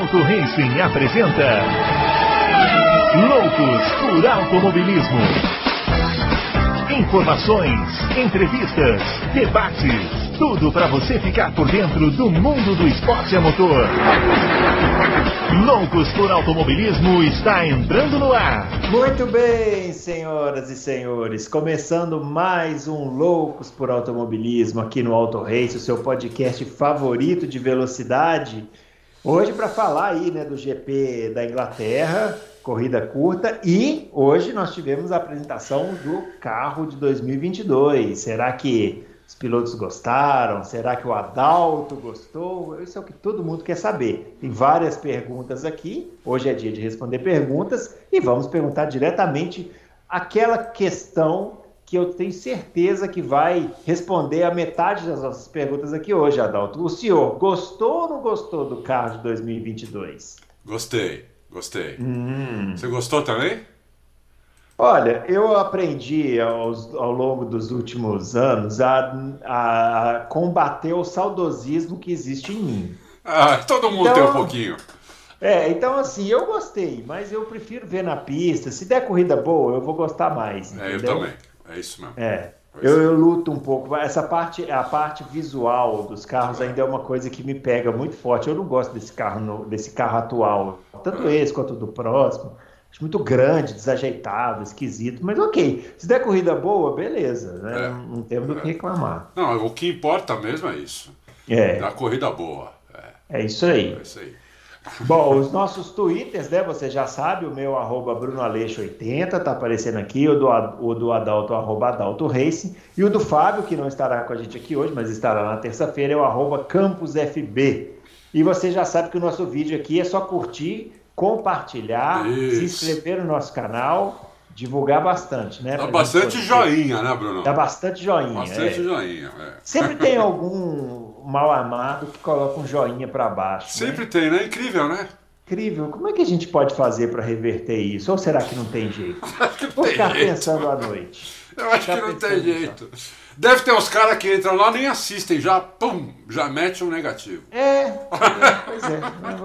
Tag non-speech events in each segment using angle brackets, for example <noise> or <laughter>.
Adalto Racing apresenta Loucos por Automobilismo. Informações, entrevistas, debates, tudo para você ficar por dentro do mundo do esporte a motor. Loucos por Automobilismo está entrando no ar. Muito bem, senhoras e senhores, começando mais um Loucos por Automobilismo aqui no Auto Race, o seu podcast favorito de velocidade. Hoje para falar aí, né, do GP da Inglaterra, corrida curta e hoje nós tivemos a apresentação do carro de 2022. Será que os pilotos gostaram? Será que o Adalto gostou? Isso é o que todo mundo quer saber. Tem várias perguntas aqui. Hoje é dia de responder perguntas e vamos perguntar diretamente aquela questão que eu tenho certeza que vai responder a metade das nossas perguntas aqui hoje, Adalto. O senhor gostou ou não gostou do carro de 2022? Gostei, gostei. Hum. Você gostou também? Olha, eu aprendi aos, ao longo dos últimos anos a, a, combater o saudosismo que existe em mim. Ah, todo mundo então, tem um pouquinho. É, então assim, eu gostei, mas eu prefiro ver na pista. Se der corrida boa, eu vou gostar mais. É, eu também. É isso mesmo. É. Eu, eu, luto um pouco. Essa parte, a parte visual dos carros ainda é uma coisa que me pega muito forte. Eu não gosto desse carro, no, desse carro atual, tanto é. esse quanto do próximo. Acho muito grande, desajeitado, esquisito. Mas ok, se der corrida boa, beleza. Né? É. Não, não temos do que reclamar. Não, o que importa mesmo é isso. É. Da corrida boa. É. é isso aí. É isso aí. Bom, os nossos twitters, né? Você já sabe, o meu arroba BrunoAleixo80 tá aparecendo aqui, o do, o do Adalto, arroba Adalto Racing, e o do Fábio, que não estará com a gente aqui hoje, mas estará na terça-feira, é o arroba CampusFB. E você já sabe que o nosso vídeo aqui é só curtir, compartilhar, Isso. se inscrever no nosso canal, divulgar bastante, né? Dá bastante joinha, né, Bruno? Dá bastante joinha. Bastante é. joinha, é. Sempre tem algum mal amado que coloca um joinha para baixo. Né? Sempre né? tem, né? Incrível, né? Incrível. Como é que a gente pode fazer para reverter isso? Ou será que não tem jeito? <laughs> Acho que Vou tem ficar jeito. pensando à noite. Eu acho que não tem jeito. Deve ter uns caras que entram lá nem assistem, já pum, já mete um negativo. É, é pois é.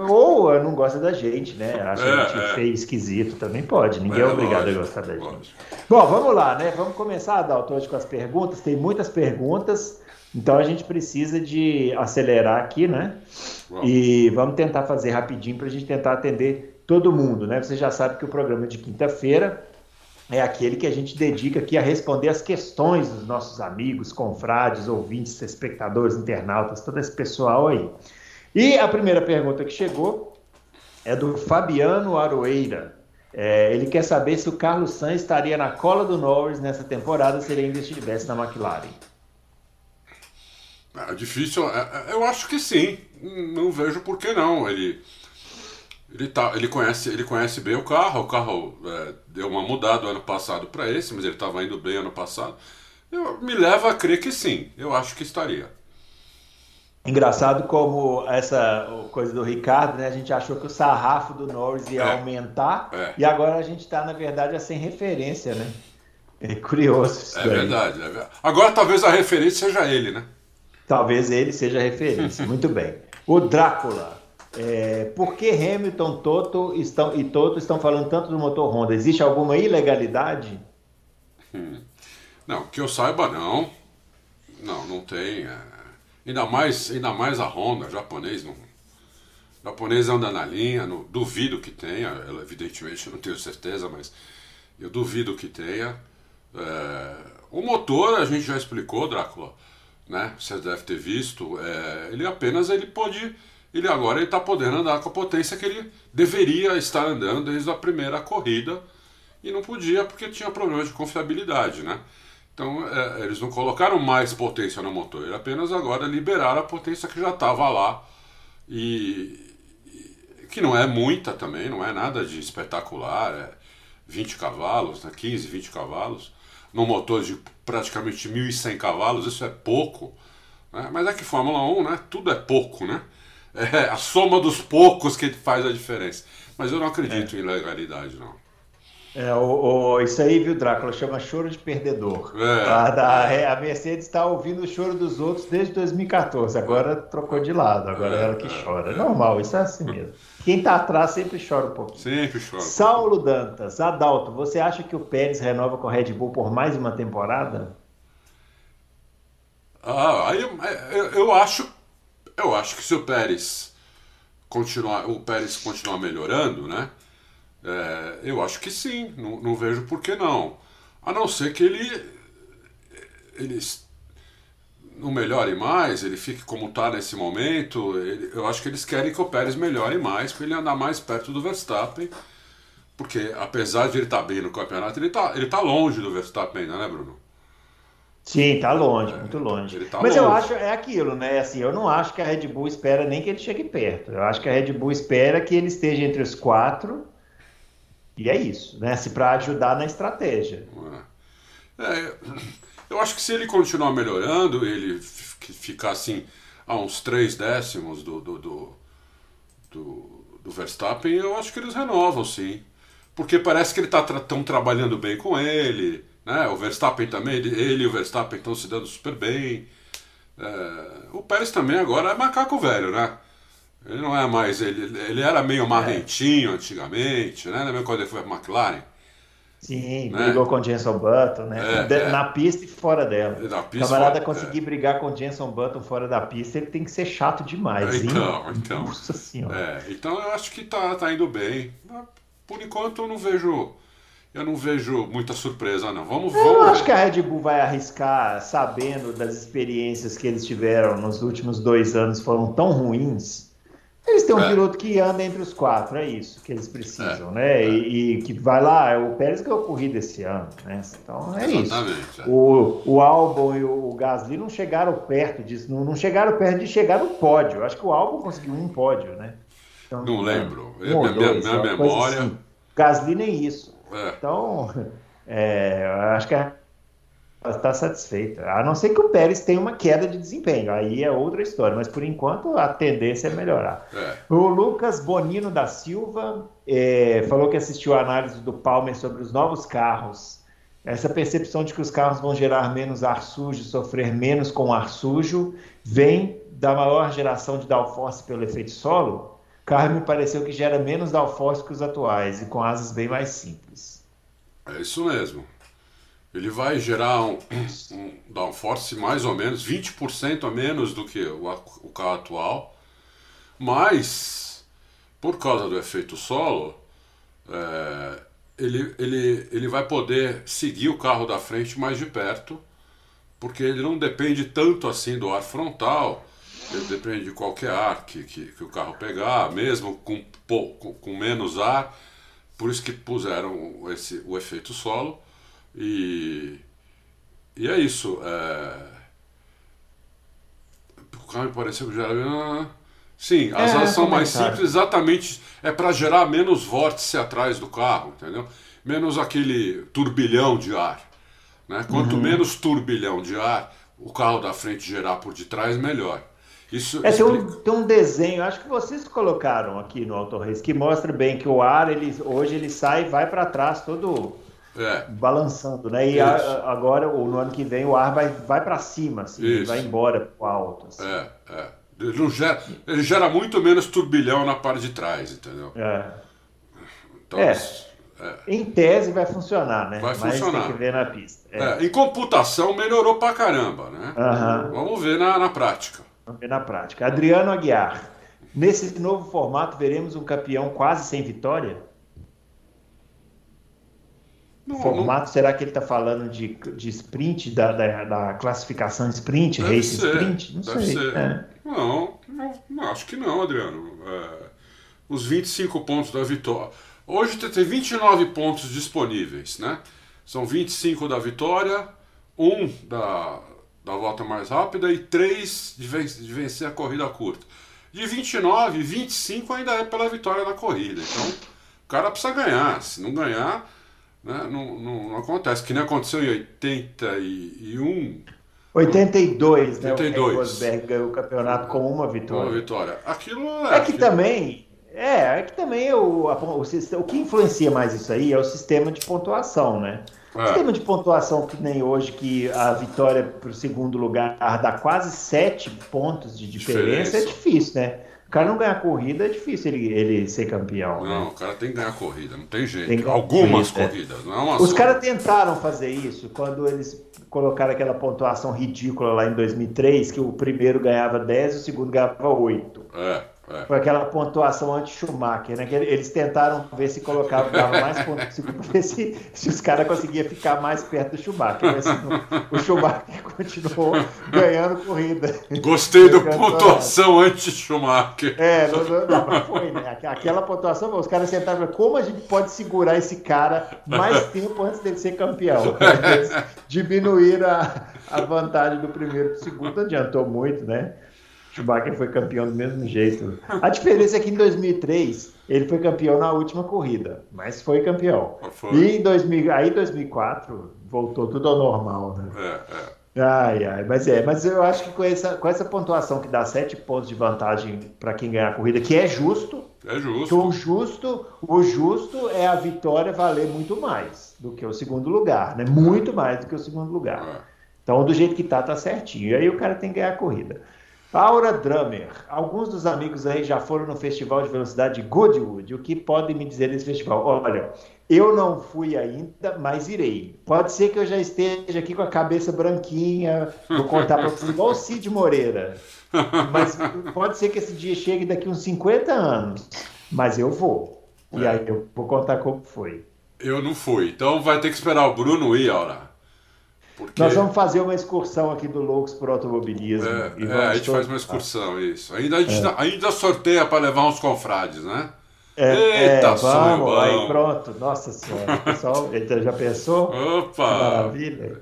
Ou não gosta da gente, né? Acha é, a gente é. feio, esquisito, também pode. Ninguém é, é obrigado lógico, a gostar da gente. Lógico. Bom, vamos lá, né? Vamos começar, Adalto, hoje com as perguntas. Tem muitas perguntas. Então a gente precisa de acelerar aqui, né? E vamos tentar fazer rapidinho para a gente tentar atender todo mundo, né? Você já sabe que o programa de quinta-feira é aquele que a gente dedica aqui a responder as questões dos nossos amigos, confrades, ouvintes, espectadores, internautas, todo esse pessoal aí. E a primeira pergunta que chegou é do Fabiano Aroeira. É, ele quer saber se o Carlos Sainz estaria na cola do Norris nessa temporada se ele ainda estivesse na McLaren. É difícil, é, eu acho que sim. Não vejo por que não. Ele, ele, tá, ele, conhece, ele conhece bem o carro. O carro é, deu uma mudada ano passado para esse, mas ele estava indo bem ano passado. Eu, me leva a crer que sim. Eu acho que estaria. Engraçado como essa coisa do Ricardo, né? A gente achou que o sarrafo do Norris ia é, aumentar é. e agora a gente está, na verdade, sem referência, né? É curioso isso. É verdade, é verdade. Agora talvez a referência seja ele, né? Talvez ele seja referência. <laughs> Muito bem. O Drácula. É, por que Hamilton Toto estão, e Toto estão falando tanto do motor Honda? Existe alguma ilegalidade? Hum. Não, que eu saiba não. Não, não tem. É... Ainda, mais, ainda mais a Honda, japonês não. O japonês anda na linha, duvido que tenha, evidentemente não tenho certeza, mas eu duvido que tenha. É... O motor a gente já explicou, Drácula né? Você deve ter visto. É, ele apenas ele pode, ele agora está podendo andar com a potência que ele deveria estar andando desde a primeira corrida e não podia porque tinha problemas de confiabilidade, né? Então é, eles não colocaram mais potência no motor, apenas agora liberaram a potência que já estava lá e, e, que não é muita também, não é nada de espetacular, é 20 cavalos, né? 15, 20 cavalos num motor de praticamente 1.100 cavalos, isso é pouco. Né? Mas é que Fórmula 1, né? Tudo é pouco, né? É a soma dos poucos que faz a diferença. Mas eu não acredito é. em legalidade, não. É, o, o, isso aí, viu, Drácula, chama choro de perdedor. É. A, a, a Mercedes está ouvindo o choro dos outros desde 2014, agora trocou de lado, agora é, ela que é, chora. É normal, isso é assim mesmo. Quem está atrás sempre chora um pouco. Sempre chora. Saulo Dantas, Adalto, você acha que o Pérez renova com a Red Bull por mais uma temporada? Ah, eu, eu acho, eu acho que se o Pérez continuar, o Pérez continuar melhorando, né? É, eu acho que sim, não, não, vejo por que não. A não ser que ele, ele não melhore mais, ele fique como está nesse momento. Ele, eu acho que eles querem que o Pérez melhore mais para ele andar mais perto do Verstappen. Porque apesar de ele estar tá bem no campeonato, ele está ele tá longe do Verstappen ainda, né, Bruno? Sim, tá longe, é, muito longe. Tá Mas longe. eu acho, é aquilo, né? Assim, eu não acho que a Red Bull espera nem que ele chegue perto. Eu acho que a Red Bull espera que ele esteja entre os quatro e é isso, né? Se para ajudar na estratégia. É. é, eu acho que se ele continuar melhorando, ele ficar assim a uns três décimos do, do, do, do, do Verstappen, eu acho que eles renovam, sim. Porque parece que ele tá estão trabalhando bem com ele, né? O Verstappen também, ele, ele e o Verstappen estão se dando super bem. É, o Pérez também agora é macaco velho, né? Ele não é mais. Ele, ele era meio marrentinho é. antigamente, né? Mesma quando ele foi para McLaren. Sim, né? brigou com o Jenson Button, né? É, é. Na pista e fora dela. Na pista, o camarada fora, conseguir é. brigar com o Jenson Button fora da pista, ele tem que ser chato demais. Então, hein? então. Nossa senhora. É, então eu acho que tá, tá indo bem. Por enquanto eu não vejo. Eu não vejo muita surpresa, não. Vamos, eu vamos. Eu acho que a Red Bull vai arriscar, sabendo das experiências que eles tiveram nos últimos dois anos, foram tão ruins eles têm um é. piloto que anda entre os quatro, é isso que eles precisam, é. né? É. E, e, que vai lá, o Pérez ganhou corrida esse ano, né? Então é Exatamente, isso. É. O, o Albon e o Gasly não chegaram perto disso, não, não chegaram perto de chegar no pódio. Acho que o Albon conseguiu um pódio, né? Então, não lembro. Um minha, dois, minha, minha memória. Assim. Gasly nem isso. É. Então, acho que a está satisfeita. A não ser que o Pérez tenha uma queda de desempenho, aí é outra história, mas por enquanto a tendência é melhorar. É. O Lucas Bonino da Silva é, falou que assistiu a análise do Palmer sobre os novos carros. Essa percepção de que os carros vão gerar menos ar sujo, sofrer menos com ar sujo, vem da maior geração de downforce pelo efeito solo. Carro me pareceu que gera menos downforce que os atuais e com asas bem mais simples. É isso mesmo. Ele vai gerar um, um downforce mais ou menos 20% a menos do que o, o carro atual, mas por causa do efeito solo, é, ele, ele, ele vai poder seguir o carro da frente mais de perto, porque ele não depende tanto assim do ar frontal, depende de qualquer ar que, que, que o carro pegar, mesmo com, com, com menos ar, por isso que puseram esse, o efeito solo. E, e é isso. É... O carro me pareceu que já era. Sim, as é, asas são mais simples, exatamente. É para gerar menos vórtice atrás do carro, entendeu? Menos aquele turbilhão de ar. Né? Quanto uhum. menos turbilhão de ar o carro da frente gerar por detrás, melhor. Isso é, tem, um, tem, um, desenho, acho que vocês colocaram aqui no Race, que mostra bem que o ar, ele, hoje ele sai e vai para trás todo é. balançando, né? E a, agora, ou no ano que vem, o ar vai, vai para cima, assim, vai embora para alto. Assim. É, é. Ele, gera, ele gera muito menos turbilhão na parte de trás, entendeu? É. Então, é. é. Em tese vai funcionar, né? Vai funcionar. Mas tem que ver na pista. É. em computação melhorou pra caramba, né? Uhum. Vamos ver na, na prática. Vamos ver na prática. Adriano Aguiar. Nesse novo formato, veremos um campeão quase sem vitória? Não, formato, não... será que ele está falando de, de sprint, da, da, da classificação sprint, deve race ser, sprint? Não sei. É. Não, não, acho que não, Adriano. É, os 25 pontos da vitória. Hoje tem 29 pontos disponíveis, né? São 25 da vitória, um da, da volta mais rápida e três de, ven de vencer a corrida curta. De 29, 25 ainda é pela vitória da corrida. Então, o cara precisa ganhar. Se não ganhar, né? Não, não, não, acontece, que nem aconteceu em 81. 82, 82. né? O Rosberg ganhou o campeonato com uma vitória. Uma vitória. Aquilo é. É que aquilo... também É, é que também o, a, o, o, que influencia mais isso aí é o sistema de pontuação, né? O é. sistema de pontuação que nem hoje, que a vitória para o segundo lugar dá quase sete pontos de diferença, diferença. é difícil, né? O cara não ganhar corrida é difícil ele, ele ser campeão. Não, né? o cara tem que ganhar corrida, não tem jeito. Tem Algumas corrida, corridas, não é uma Os caras tentaram fazer isso quando eles colocaram aquela pontuação ridícula lá em 2003, que o primeiro ganhava 10 e o segundo ganhava 8. É. É. Foi aquela pontuação anti-Schumacher, né? Que eles tentaram ver se colocavam dava mais pontos <laughs> se, se os caras conseguiam ficar mais perto do Schumacher. Mas o Schumacher <laughs> continuou ganhando corrida. Gostei da pontuação anti-Schumacher. É, não, não, não, foi, né? Aquela pontuação, os caras sentaram como a gente pode segurar esse cara mais <laughs> tempo antes dele ser campeão? Eles diminuíram a, a vantagem do primeiro para o segundo, adiantou muito, né? Schumacher foi campeão do mesmo jeito. A diferença é que em 2003 ele foi campeão na última corrida, mas foi campeão. Foi. E em 2000, aí 2004 voltou tudo ao normal, né? É, é. Ai, ai, mas é, mas eu acho que com essa, com essa pontuação que dá sete pontos de vantagem para quem ganhar a corrida, que é justo. É justo. o justo, o justo é a vitória valer muito mais do que o segundo lugar, né? Muito mais do que o segundo lugar. É. Então, do jeito que tá, tá certinho. E aí o cara tem que ganhar a corrida. Aura Drummer. Alguns dos amigos aí já foram no Festival de Velocidade Goodwood. O que podem me dizer desse festival? Olha, eu não fui ainda, mas irei. Pode ser que eu já esteja aqui com a cabeça branquinha, vou contar para vocês, igual o Cid Moreira. Mas pode ser que esse dia chegue daqui uns 50 anos. Mas eu vou. E é. aí eu vou contar como foi. Eu não fui. Então vai ter que esperar o Bruno ir, Aura. Porque... Nós vamos fazer uma excursão aqui do Loucos por Automobilismo. É, é a gente faz uma excursão, isso. Ainda, a gente é. ainda sorteia para levar uns confrades, né? É, Eita, é, vamos, aí pronto, nossa senhora, pessoal, <laughs> já pensou? Opa! Maravilha.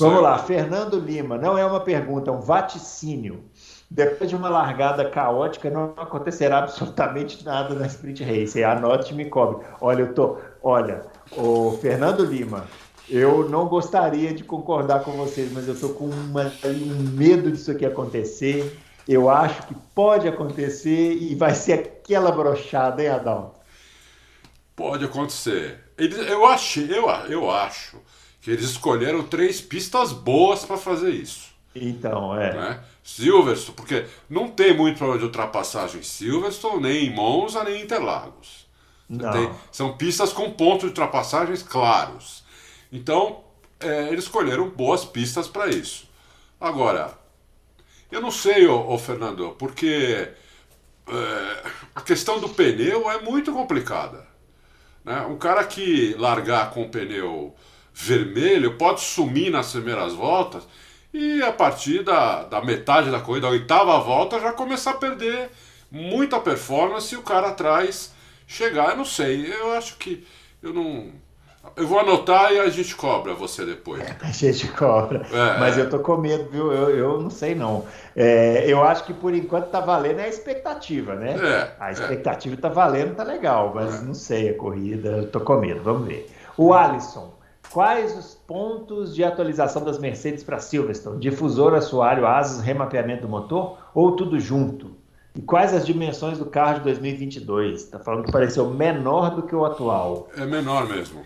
Vamos lá, Fernando Lima, não é uma pergunta, é um vaticínio. Depois de uma largada caótica, não acontecerá absolutamente nada na Sprint Race. Anote e me cobre. Olha, eu tô. Olha, o Fernando Lima, eu não gostaria de concordar com vocês, mas eu estou com uma, um medo disso aqui acontecer. Eu acho que pode acontecer e vai ser aquela brochada, hein, Adalto? Pode acontecer. eu, achei, eu, eu acho que eles escolheram três pistas boas para fazer isso. Então, é. Né? Silverstone, porque não tem muito problema de ultrapassagem em Silverstone, nem em Monza, nem em Interlagos. Tem, são pistas com pontos de ultrapassagens claros. Então, é, eles escolheram boas pistas para isso. Agora, eu não sei, ô, ô Fernando, porque é, a questão do pneu é muito complicada. Né? Um cara que largar com o pneu vermelho pode sumir nas primeiras voltas e a partir da, da metade da corrida, da oitava volta, já começar a perder muita performance e o cara atrás chegar. Eu não sei, eu acho que eu não eu vou anotar e a gente cobra você depois. <laughs> A gente cobra. É, Mas é. eu tô com medo, viu? Eu, eu não sei não. É, eu acho que por enquanto tá valendo a expectativa, né? É, a expectativa tá valendo, tá legal, mas é. não sei a corrida, eu tô com medo, vamos ver. O Alisson, quais os pontos de atualização das Mercedes para Silverstone? Difusor, assoalho, asas, remapeamento do motor ou tudo junto? E quais as dimensões do carro de 2022? Tá falando que pareceu menor do que o atual. É menor mesmo.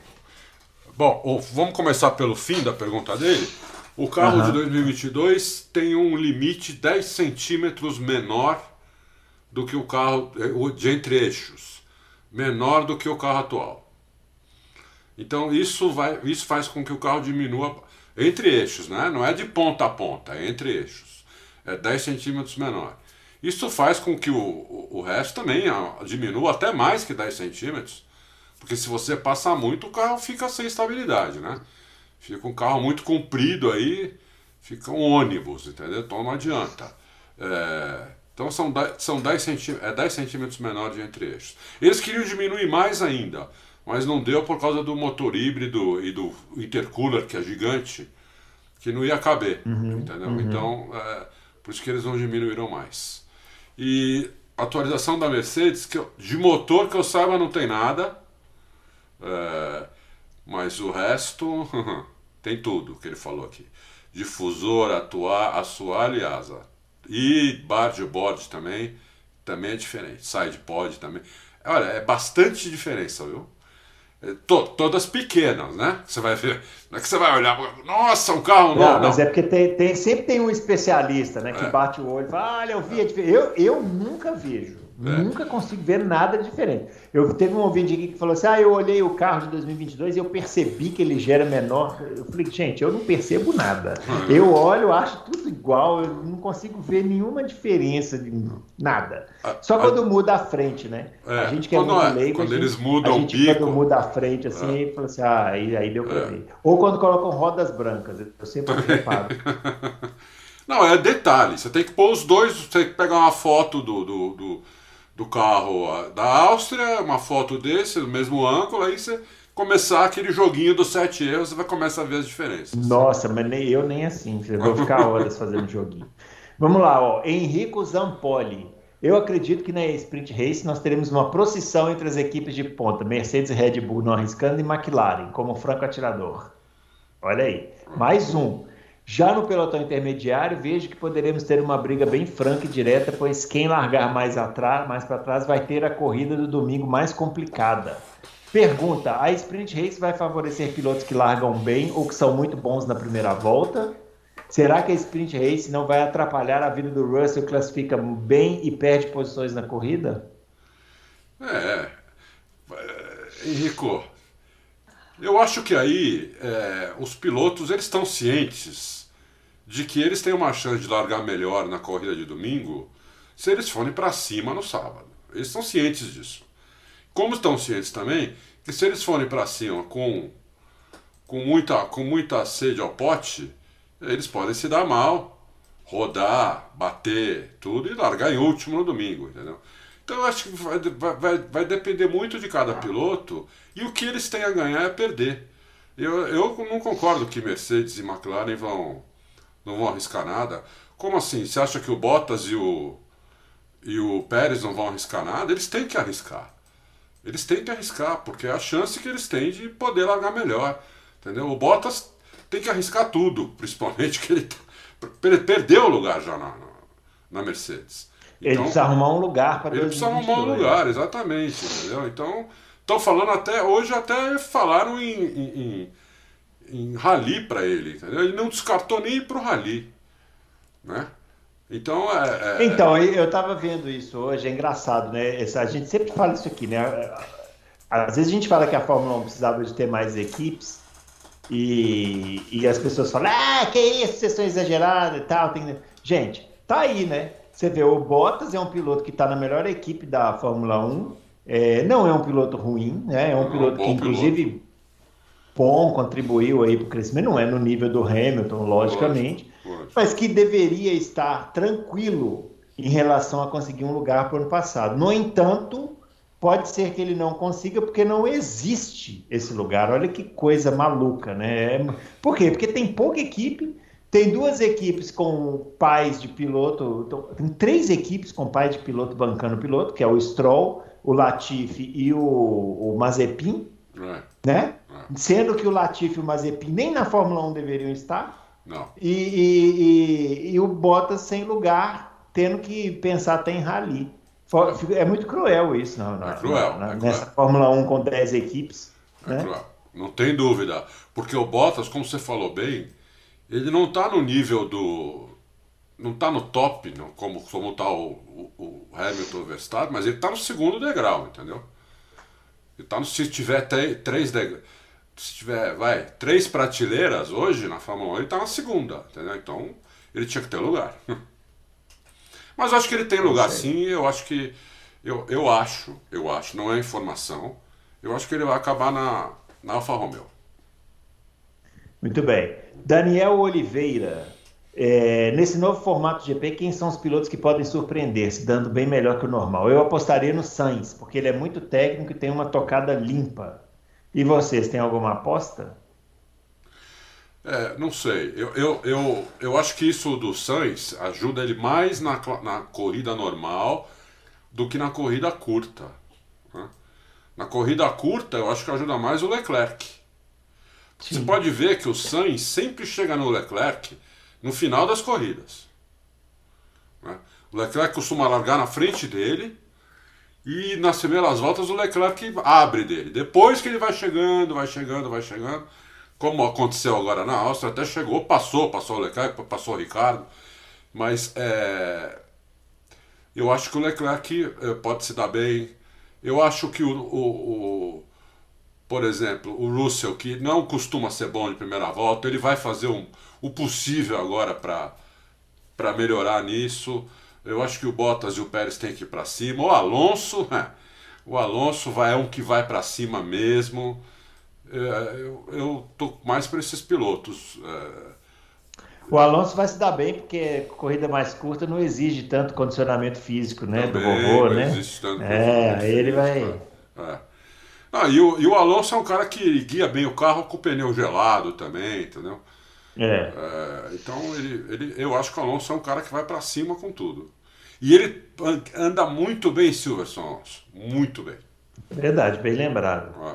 Bom, vamos começar pelo fim da pergunta dele. O carro uhum. de 2022 tem um limite 10 centímetros menor do que o carro eh, de entre eixos, menor do que o carro atual. Então isso, vai, isso faz com que o carro diminua entre eixos, né? não é de ponta a ponta, é entre eixos. É 10 centímetros menor. Isso faz com que o, o, o resto também diminua até mais que 10 centímetros porque se você passar muito, o carro fica sem estabilidade, né? Fica um carro muito comprido aí, fica um ônibus, entendeu? Então não adianta. É, então são 10, são 10 centímetros, é 10 centímetros menor de entre eixos. Eles queriam diminuir mais ainda, mas não deu por causa do motor híbrido e do intercooler, que é gigante, que não ia caber, uhum, entendeu? Uhum. Então, é, por isso que eles não diminuíram mais. E atualização da Mercedes, que de motor que eu saiba não tem nada. É, mas o resto <laughs> tem tudo que ele falou aqui: difusor, atuar, assoalho e asa. E bar de bode também também é diferente. Side pod também. Olha, é bastante diferença, viu? É, to, todas pequenas, né? Você vai ver. Não é que você vai olhar, nossa, um carro novo. Não, mas é porque tem, tem, sempre tem um especialista, né? Que é. bate o olho e fala, olha, eu vi a diferença. Eu, eu nunca vejo. É. Nunca consigo ver nada diferente. Eu teve um ouvinte aqui que falou assim: ah, eu olhei o carro de 2022 e eu percebi que ele gera menor. Eu falei, gente, eu não percebo nada. Uhum. Eu olho, acho tudo igual, eu não consigo ver nenhuma diferença de nada. Só quando muda a frente, né? É, a gente que é muito é, leigo, quando gente, eles mudam a gente, o bico. Quando muda a frente assim, é. fala assim: ah, aí, aí deu pra é. ver. Ou quando colocam rodas brancas, eu sempre <laughs> reparo. Não, é detalhe. Você tem que pôr os dois, você tem que pegar uma foto do, do, do do carro da Áustria, uma foto desse, do mesmo ângulo, aí você começar aquele joguinho dos sete erros, você vai começar a ver as diferenças. Nossa, mas nem eu nem assim, eu vou ficar horas fazendo joguinho. Vamos lá, ó. Henrico Zampoli. Eu acredito que na Sprint Race nós teremos uma procissão entre as equipes de ponta, Mercedes e Red Bull não arriscando e McLaren, como franco atirador. Olha aí. Mais um. Já no pelotão intermediário, vejo que poderemos ter uma briga bem franca e direta, pois quem largar mais atrás, mais para trás, vai ter a corrida do domingo mais complicada. Pergunta: a sprint race vai favorecer pilotos que largam bem ou que são muito bons na primeira volta? Será que a sprint race não vai atrapalhar a vida do Russell, classifica bem e perde posições na corrida? É, é Henrico, eu acho que aí é, os pilotos eles estão cientes de que eles têm uma chance de largar melhor na corrida de domingo se eles forem para cima no sábado. Eles estão cientes disso. Como estão cientes também que se eles forem para cima com, com, muita, com muita sede ao pote, eles podem se dar mal, rodar, bater, tudo e largar em último no domingo, entendeu? Então eu acho que vai, vai, vai depender muito de cada piloto e o que eles têm a ganhar é perder. Eu, eu não concordo que Mercedes e McLaren vão, não vão arriscar nada. Como assim? Você acha que o Bottas e o, e o Pérez não vão arriscar nada? Eles têm que arriscar. Eles têm que arriscar, porque é a chance que eles têm de poder largar melhor. Entendeu? O Bottas tem que arriscar tudo, <laughs> principalmente que ele, ele perdeu o lugar já na, na Mercedes. Ele então, precisa arrumar um lugar para Ele precisa arrumar um lugar, exatamente, entendeu? Então, estão falando até, hoje até falaram em, em, em, em rally para ele, entendeu? Ele não descartou nem ir para o rally, né? Então, é, é... então eu estava vendo isso hoje, é engraçado, né? A gente sempre fala isso aqui, né? Às vezes a gente fala que a Fórmula 1 precisava de ter mais equipes e, e as pessoas falam, ah, que isso, vocês estão exagerados e tal. Tem... Gente, tá aí, né? Você vê, o Bottas é um piloto que está na melhor equipe da Fórmula 1. É, não é um piloto ruim, né? É um piloto que, inclusive, piloto. Bom, contribuiu aí para o crescimento. Não é no nível do Hamilton, logicamente, lógico, mas que deveria estar tranquilo em relação a conseguir um lugar para o ano passado. No entanto, pode ser que ele não consiga porque não existe esse lugar. Olha que coisa maluca, né? Por quê? Porque tem pouca equipe tem duas equipes com pais de piloto, então, tem três equipes com pais de piloto bancando piloto, que é o Stroll, o Latifi e o, o Mazepin, é. né? Sendo que o Latifi e o Mazepin nem na Fórmula 1 deveriam estar. Não. E, e, e, e o Bottas sem lugar, tendo que pensar até em rally. É muito cruel isso, não, é cruel, na, é nessa Fórmula 1 com 10 equipes. É né? cruel. Não tem dúvida. Porque o Bottas, como você falou bem, ele não está no nível do. Não está no top, não, como está o, o, o Hamilton Verstappen, mas ele está no segundo degrau, entendeu? Ele tá no, se tiver três degraus. Se tiver, vai, três prateleiras hoje na Fórmula 1, ele está na segunda, entendeu? Então ele tinha que ter lugar. <laughs> Mas eu acho que ele tem lugar sim, eu acho que. Eu, eu acho, eu acho, não é informação, eu acho que ele vai acabar na, na Alfa Romeo. Muito bem. Daniel Oliveira, é, nesse novo formato GP, quem são os pilotos que podem surpreender, se dando bem melhor que o normal? Eu apostaria no Sainz, porque ele é muito técnico e tem uma tocada limpa. E vocês, têm alguma aposta? É, não sei. Eu, eu, eu, eu acho que isso do Sainz ajuda ele mais na, na corrida normal do que na corrida curta. Né? Na corrida curta, eu acho que ajuda mais o Leclerc. Sim. Você pode ver que o Sainz sempre chega no Leclerc no final das corridas. Né? O Leclerc costuma largar na frente dele e nas primeiras voltas o Leclerc abre dele. Depois que ele vai chegando, vai chegando, vai chegando, como aconteceu agora na Áustria, até chegou, passou, passou o Leclerc, passou o Ricardo, mas é, eu acho que o Leclerc é, pode se dar bem. Eu acho que o, o, o, por exemplo, o Russell, que não costuma ser bom de primeira volta, ele vai fazer um, o possível agora para melhorar nisso. Eu acho que o Bottas e o Pérez têm que ir para cima. O Alonso, <laughs> é, o Alonso vai, é um que vai para cima mesmo. É, eu, eu tô mais para esses pilotos. É... O Alonso vai se dar bem porque corrida mais curta não exige tanto condicionamento físico, né? Também, do vovô, né? É, ele vai. É. Ah, e, o, e o Alonso é um cara que guia bem o carro com o pneu gelado também, entendeu? É. é. então ele, ele, eu acho que o Alonso é um cara que vai para cima com tudo. E ele anda muito bem, Silverson Muito bem. Verdade, bem lembrado. Ah.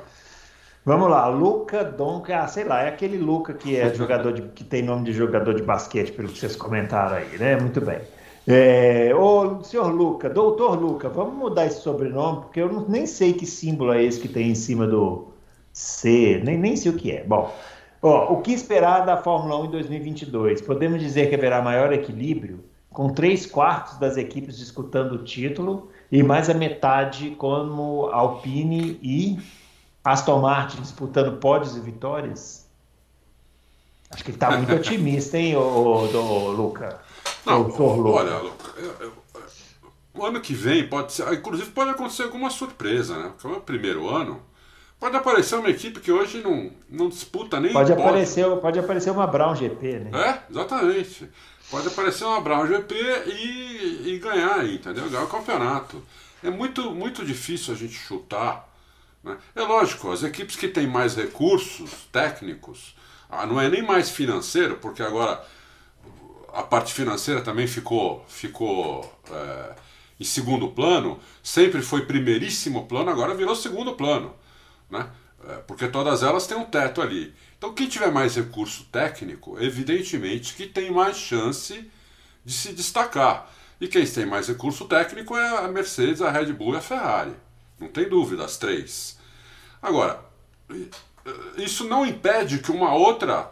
Vamos lá, Luca Donca, ah, sei lá, é aquele Luca que é jogador de, que tem nome de jogador de basquete, pelo que vocês comentaram aí, né? Muito bem. É, ô, senhor Luca, doutor Luca, vamos mudar esse sobrenome, porque eu não, nem sei que símbolo é esse que tem em cima do C, nem, nem sei o que é. Bom, Ó, o que esperar da Fórmula 1 em 2022? Podemos dizer que haverá maior equilíbrio, com três quartos das equipes disputando o título e mais a metade como Alpine e Aston Martin disputando pódios e vitórias? Acho que ele está muito <laughs> otimista, hein, ô, ô, Luca? Não, olha, Luca, o ano que vem pode ser, inclusive pode acontecer alguma surpresa, né? Porque é o primeiro ano Pode aparecer uma equipe que hoje não, não disputa nem pode aparecer Pode aparecer uma Brown GP, né? É, exatamente. Pode aparecer uma Brown GP e, e ganhar, entendeu? Ganhar o campeonato. É muito, muito difícil a gente chutar. Né? É lógico, as equipes que têm mais recursos técnicos, ah, não é nem mais financeiro, porque agora a parte financeira também ficou, ficou é, em segundo plano, sempre foi primeiríssimo plano, agora virou segundo plano né? É, porque todas elas têm um teto ali. Então, quem tiver mais recurso técnico, evidentemente que tem mais chance de se destacar. E quem tem mais recurso técnico é a Mercedes, a Red Bull e a Ferrari. Não tem dúvida, as três. Agora, isso não impede que uma outra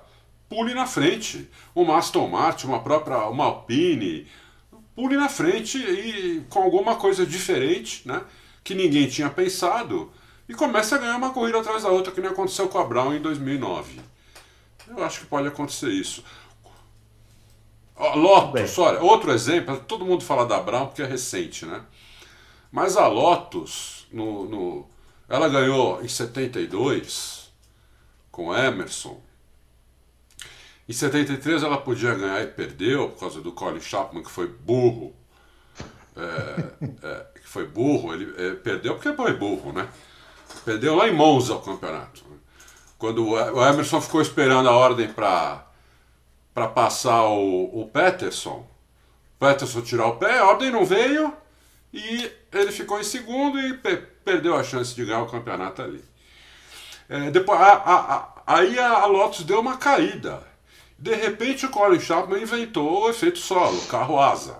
pule na frente. Uma Aston Martin, uma própria uma Alpine, pule na frente e com alguma coisa diferente, né? Que ninguém tinha pensado e começa a ganhar uma corrida atrás da outra, que nem aconteceu com a Brown em 2009. Eu acho que pode acontecer isso. Lotus, olha, outro exemplo, todo mundo fala da Brown porque é recente, né? Mas a Lotus, no, no, ela ganhou em 72 com Emerson. Em 73 ela podia ganhar e perdeu por causa do Colin Chapman, que foi burro. É, é, que foi burro, ele é, perdeu porque foi burro, né? Perdeu lá em Monza o campeonato. Quando o Emerson ficou esperando a ordem para passar o, o Peterson, o Peterson tirar o pé, a ordem não veio e ele ficou em segundo e pe perdeu a chance de ganhar o campeonato ali. É, depois, a, a, a, aí a Lotus deu uma caída. De repente o Colin Chapman inventou o efeito solo, carro asa,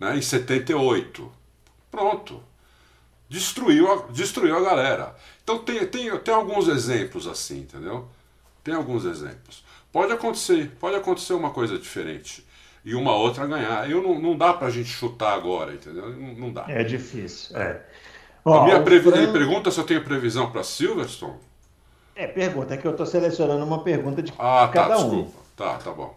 né, em 78. Pronto destruiu a, destruiu a galera. Então tem, tem, tem alguns exemplos assim, entendeu? Tem alguns exemplos. Pode acontecer, pode acontecer uma coisa diferente e uma outra ganhar. Eu não, não dá pra gente chutar agora, entendeu? Não, não dá. É difícil, é. a minha previ... Fran... pergunta se eu tenho previsão para Silverstone. É, pergunta, é que eu estou selecionando uma pergunta de ah, tá, cada tá, um. Desculpa. Tá, tá bom.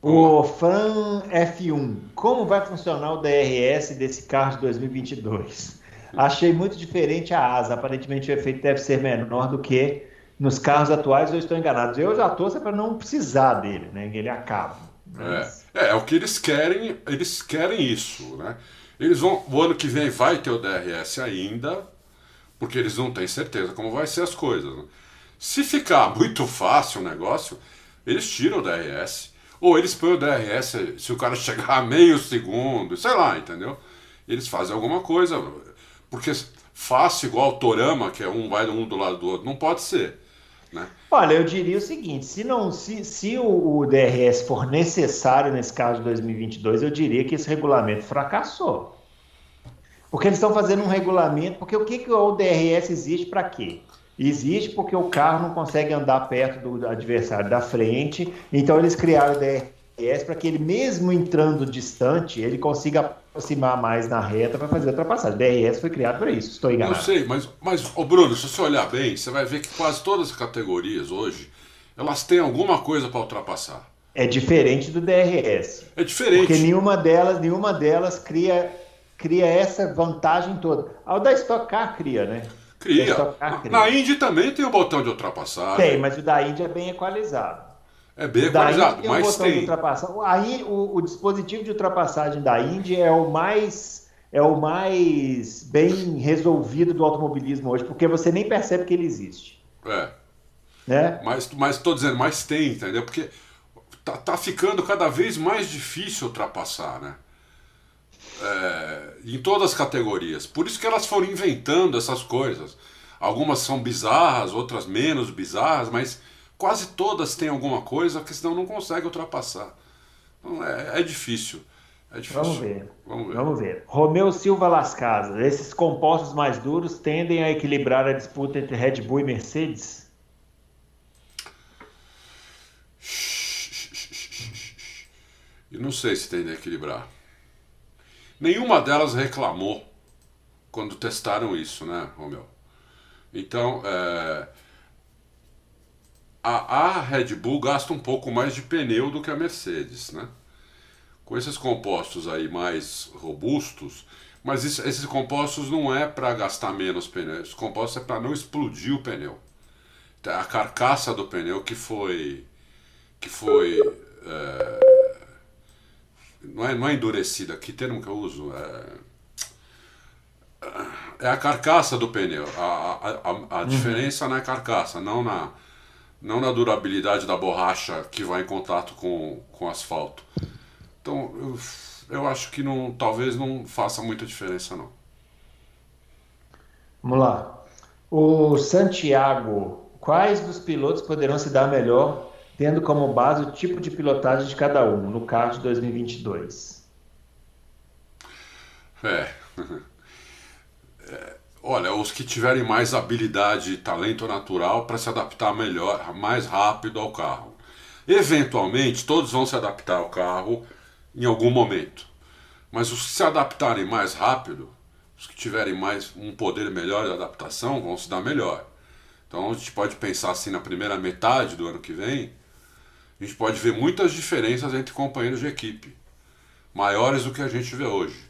O Fran F1, como vai funcionar o DRS desse carro de 2022? Achei muito diferente a asa. Aparentemente o efeito deve ser menor do que nos carros atuais, eu estou enganado. Eu já torço para não precisar dele, né? Ele acabe. Mas... É, é, é, o que eles querem, eles querem isso, né? Eles vão, o ano que vem vai ter o DRS ainda, porque eles não têm certeza como vai ser as coisas. Né? Se ficar muito fácil o negócio, eles tiram o DRS. Ou eles põem o DRS se o cara chegar a meio segundo, sei lá, entendeu? Eles fazem alguma coisa. Porque fácil igual Torama, que é um vai um do lado do outro, não pode ser. Né? Olha, eu diria o seguinte: se, não, se, se o, o DRS for necessário nesse caso de 2022, eu diria que esse regulamento fracassou. Porque eles estão fazendo um regulamento. Porque o que, que o DRS existe para quê? Existe porque o carro não consegue andar perto do adversário da frente, então eles criaram o DRS para que ele, mesmo entrando distante, ele consiga aproximar mais na reta para fazer a ultrapassagem. O DRS foi criado para isso, estou enganado. Eu sei, mas, mas oh Bruno, se você olhar bem, você vai ver que quase todas as categorias hoje, elas têm alguma coisa para ultrapassar. É diferente do DRS. É diferente. Porque nenhuma delas, nenhuma delas cria, cria essa vantagem toda. A da Stock Car cria, né? Cria. Na, na Indy também tem o botão de ultrapassagem. Tem, mas o da Indy é bem equalizado. É bem equalizado, tem mas tem. Aí o, o, dispositivo de ultrapassagem da Indy é o mais é o mais bem resolvido do automobilismo hoje, porque você nem percebe que ele existe. É. Né? Mas mas estou dizendo, mas tem, entendeu? Porque tá, tá ficando cada vez mais difícil ultrapassar, né? é, em todas as categorias. Por isso que elas foram inventando essas coisas. Algumas são bizarras, outras menos bizarras, mas quase todas têm alguma coisa que senão não consegue ultrapassar. Então é, é difícil. É difícil. Vamos ver. Vamos ver. Vamos ver. Romeu Silva Las Casas. Esses compostos mais duros tendem a equilibrar a disputa entre Red Bull e Mercedes? Eu não sei se tendem a equilibrar. Nenhuma delas reclamou quando testaram isso, né, Romeu? Então, é, a, a, Red Bull gasta um pouco mais de pneu do que a Mercedes, né? Com esses compostos aí mais robustos, mas isso, esses compostos não é para gastar menos pneu, esses compostos é para não explodir o pneu. A carcaça do pneu que foi que foi é, não é, não é endurecida, que termo que eu uso? É, é a carcaça do pneu. A, a, a, a uhum. diferença na carcaça, não na, não na durabilidade da borracha que vai em contato com, com asfalto. Então, eu, eu acho que não, talvez não faça muita diferença, não. Vamos lá. O Santiago, quais dos pilotos poderão se dar melhor tendo como base o tipo de pilotagem de cada um, no caso de 2022? É. <laughs> Olha, os que tiverem mais habilidade e talento natural para se adaptar melhor, mais rápido ao carro. Eventualmente, todos vão se adaptar ao carro em algum momento. Mas os que se adaptarem mais rápido, os que tiverem mais um poder melhor de adaptação, vão se dar melhor. Então a gente pode pensar assim na primeira metade do ano que vem, a gente pode ver muitas diferenças entre companheiros de equipe, maiores do que a gente vê hoje.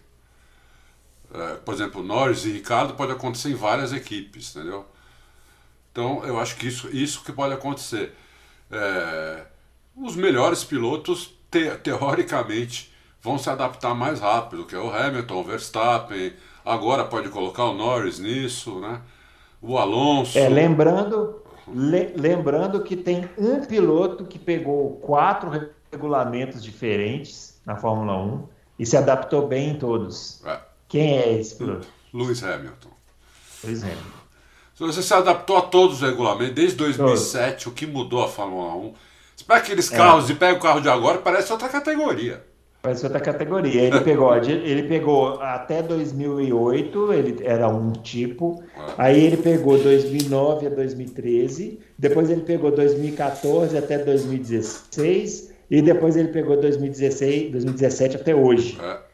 É, por exemplo, Norris e Ricardo pode acontecer em várias equipes, entendeu? Então eu acho que isso, isso que pode acontecer. É, os melhores pilotos, te, teoricamente, vão se adaptar mais rápido, que é o Hamilton, o Verstappen, agora pode colocar o Norris nisso, né? O Alonso. É, lembrando, le, lembrando que tem um piloto que pegou quatro regulamentos diferentes na Fórmula 1 e se adaptou bem em todos. É. Quem é esse piloto? Lewis Hamilton. Lewis Hamilton. Você se adaptou a todos os regulamentos, desde 2007, todos. o que mudou a Fórmula 1. Você pega aqueles é. carros é. e pega o carro de agora, parece outra categoria. Parece outra categoria. Ele pegou, ele pegou até 2008, ele era um tipo. Aí ele pegou 2009 a 2013. Depois ele pegou 2014 até 2016. E depois ele pegou 2016, 2017 até hoje. É.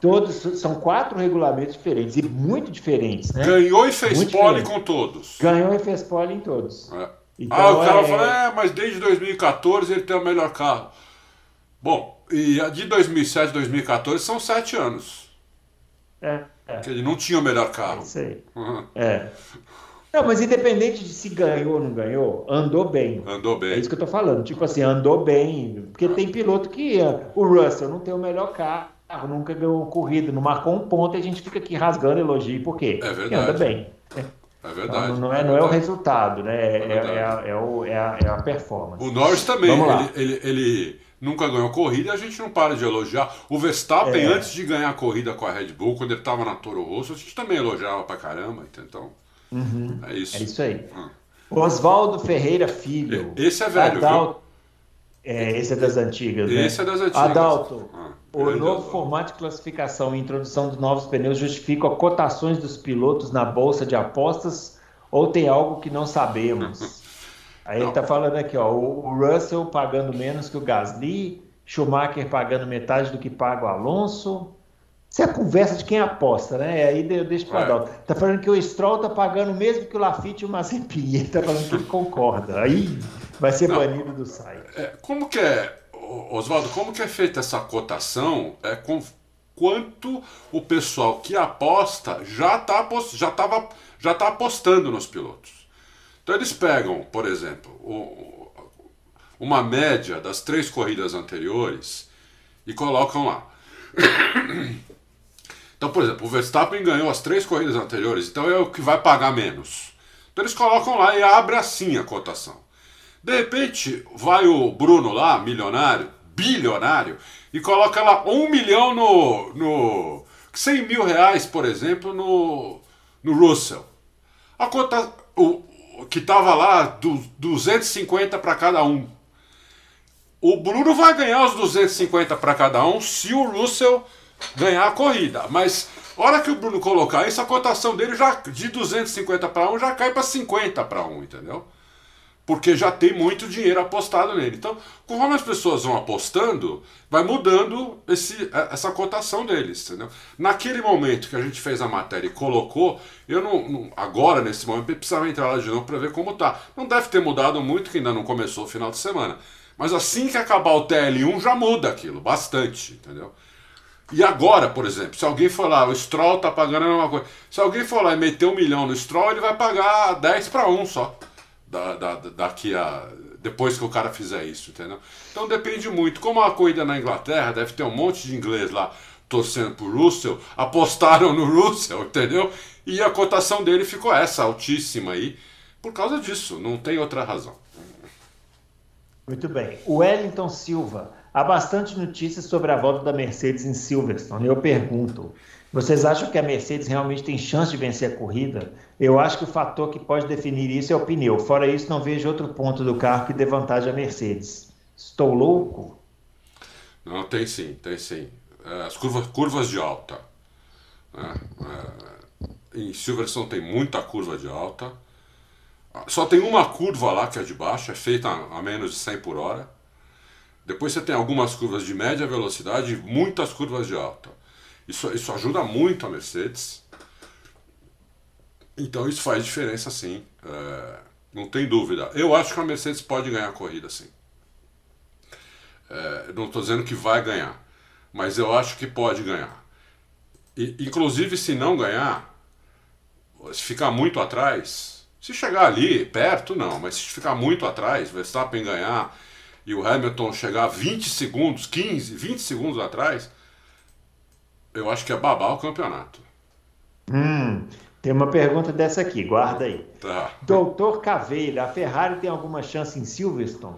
Todos são quatro regulamentos diferentes e muito diferentes. Né? Ganhou e fez muito pole diferente. com todos. Ganhou e fez pole em todos. É. Então, ah, o cara é... fala, é, mas desde 2014 ele tem o melhor carro. Bom, e a de 2007 2014 são sete anos. É. é. Que ele não tinha o melhor carro. É isso aí. Uhum. É. Não, mas independente de se ganhou ou não ganhou, andou bem. Andou bem. É isso que eu tô falando. Tipo assim, andou bem. Porque tem piloto que. O Russell não tem o melhor carro, nunca ganhou corrida, não marcou um ponto e a gente fica aqui rasgando elogio. Por quê? É verdade. Porque anda bem. É verdade. Não, não, é, não é o resultado, né? É, é, é, é, o, é, a, é a performance. O Norris também. Ele, ele, ele nunca ganhou corrida e a gente não para de elogiar. O Verstappen, é. antes de ganhar a corrida com a Red Bull, quando ele estava na Toro Rosso, a gente também elogiava pra caramba, então. Uhum. É isso. É isso aí. Hum. Oswaldo Ferreira Filho. Esse é velho, Adalto... É, esse é das antigas, né? Esse é das antigas. Adalto, ah, o novo formato de classificação e introdução de novos pneus justificam cotações dos pilotos na bolsa de apostas ou tem algo que não sabemos? <laughs> Aí ele tá falando aqui, ó, o Russell pagando menos que o Gasly, Schumacher pagando metade do que paga o Alonso. Isso é a conversa de quem aposta, né? Aí eu deixo para é. Adalto. Tá falando que o Stroll tá pagando mesmo que o Lafitte e o Mazepin. Ele tá falando que ele concorda. Aí vai ser não. banido do site. É, como que é, Oswaldo, como que é feita essa cotação? É com quanto o pessoal que aposta já tá, já tava, já tá apostando nos pilotos. Então eles pegam, por exemplo, uma média das três corridas anteriores e colocam lá. Então, por exemplo, o Verstappen ganhou as três corridas anteriores, então é o que vai pagar menos. Então eles colocam lá e abre assim a cotação. De repente, vai o Bruno lá, milionário, bilionário, e coloca lá um milhão no. no 100 mil reais, por exemplo, no, no Russell. A conta. O, que estava lá, do, 250 para cada um. O Bruno vai ganhar os 250 para cada um se o Russell ganhar a corrida. Mas hora que o Bruno colocar isso, a cotação dele já de 250 para um já cai para 50 para um, entendeu? Porque já tem muito dinheiro apostado nele. Então, conforme as pessoas vão apostando, vai mudando esse, essa cotação deles. Entendeu? Naquele momento que a gente fez a matéria e colocou, eu não, não agora nesse momento precisava entrar lá de novo para ver como tá. Não deve ter mudado muito, que ainda não começou o final de semana. Mas assim que acabar o TL1 já muda aquilo, bastante, entendeu? E agora, por exemplo, se alguém for lá, o Stroll tá pagando a mesma coisa. Se alguém for lá e meter um milhão no Stroll, ele vai pagar 10 para 1 só da, da, daqui a. depois que o cara fizer isso, entendeu? Então depende muito. Como a corrida na Inglaterra, deve ter um monte de inglês lá torcendo pro Russell, apostaram no <laughs> Russell, entendeu? E a cotação dele ficou essa, altíssima aí, por causa disso, não tem outra razão. Muito bem. O Wellington Silva. Há bastante notícias sobre a volta da Mercedes em Silverstone. Eu pergunto: vocês acham que a Mercedes realmente tem chance de vencer a corrida? Eu acho que o fator que pode definir isso é o pneu. Fora isso, não vejo outro ponto do carro que dê vantagem à Mercedes. Estou louco? Não, tem sim, tem sim. É, as curvas, curvas de alta. Né? É, em Silverstone tem muita curva de alta. Só tem uma curva lá que é de baixo, é feita a menos de 100 por hora. Depois você tem algumas curvas de média velocidade e muitas curvas de alta. Isso, isso ajuda muito a Mercedes. Então isso faz diferença sim. É, não tem dúvida. Eu acho que a Mercedes pode ganhar a corrida sim. É, não estou dizendo que vai ganhar, mas eu acho que pode ganhar. E, inclusive, se não ganhar, se ficar muito atrás, se chegar ali perto, não, mas se ficar muito atrás, Verstappen ganhar e o Hamilton chegar 20 segundos, 15, 20 segundos atrás, eu acho que é babar o campeonato. Hum, tem uma pergunta dessa aqui, guarda aí. Tá. Doutor Caveira, a Ferrari tem alguma chance em Silverstone?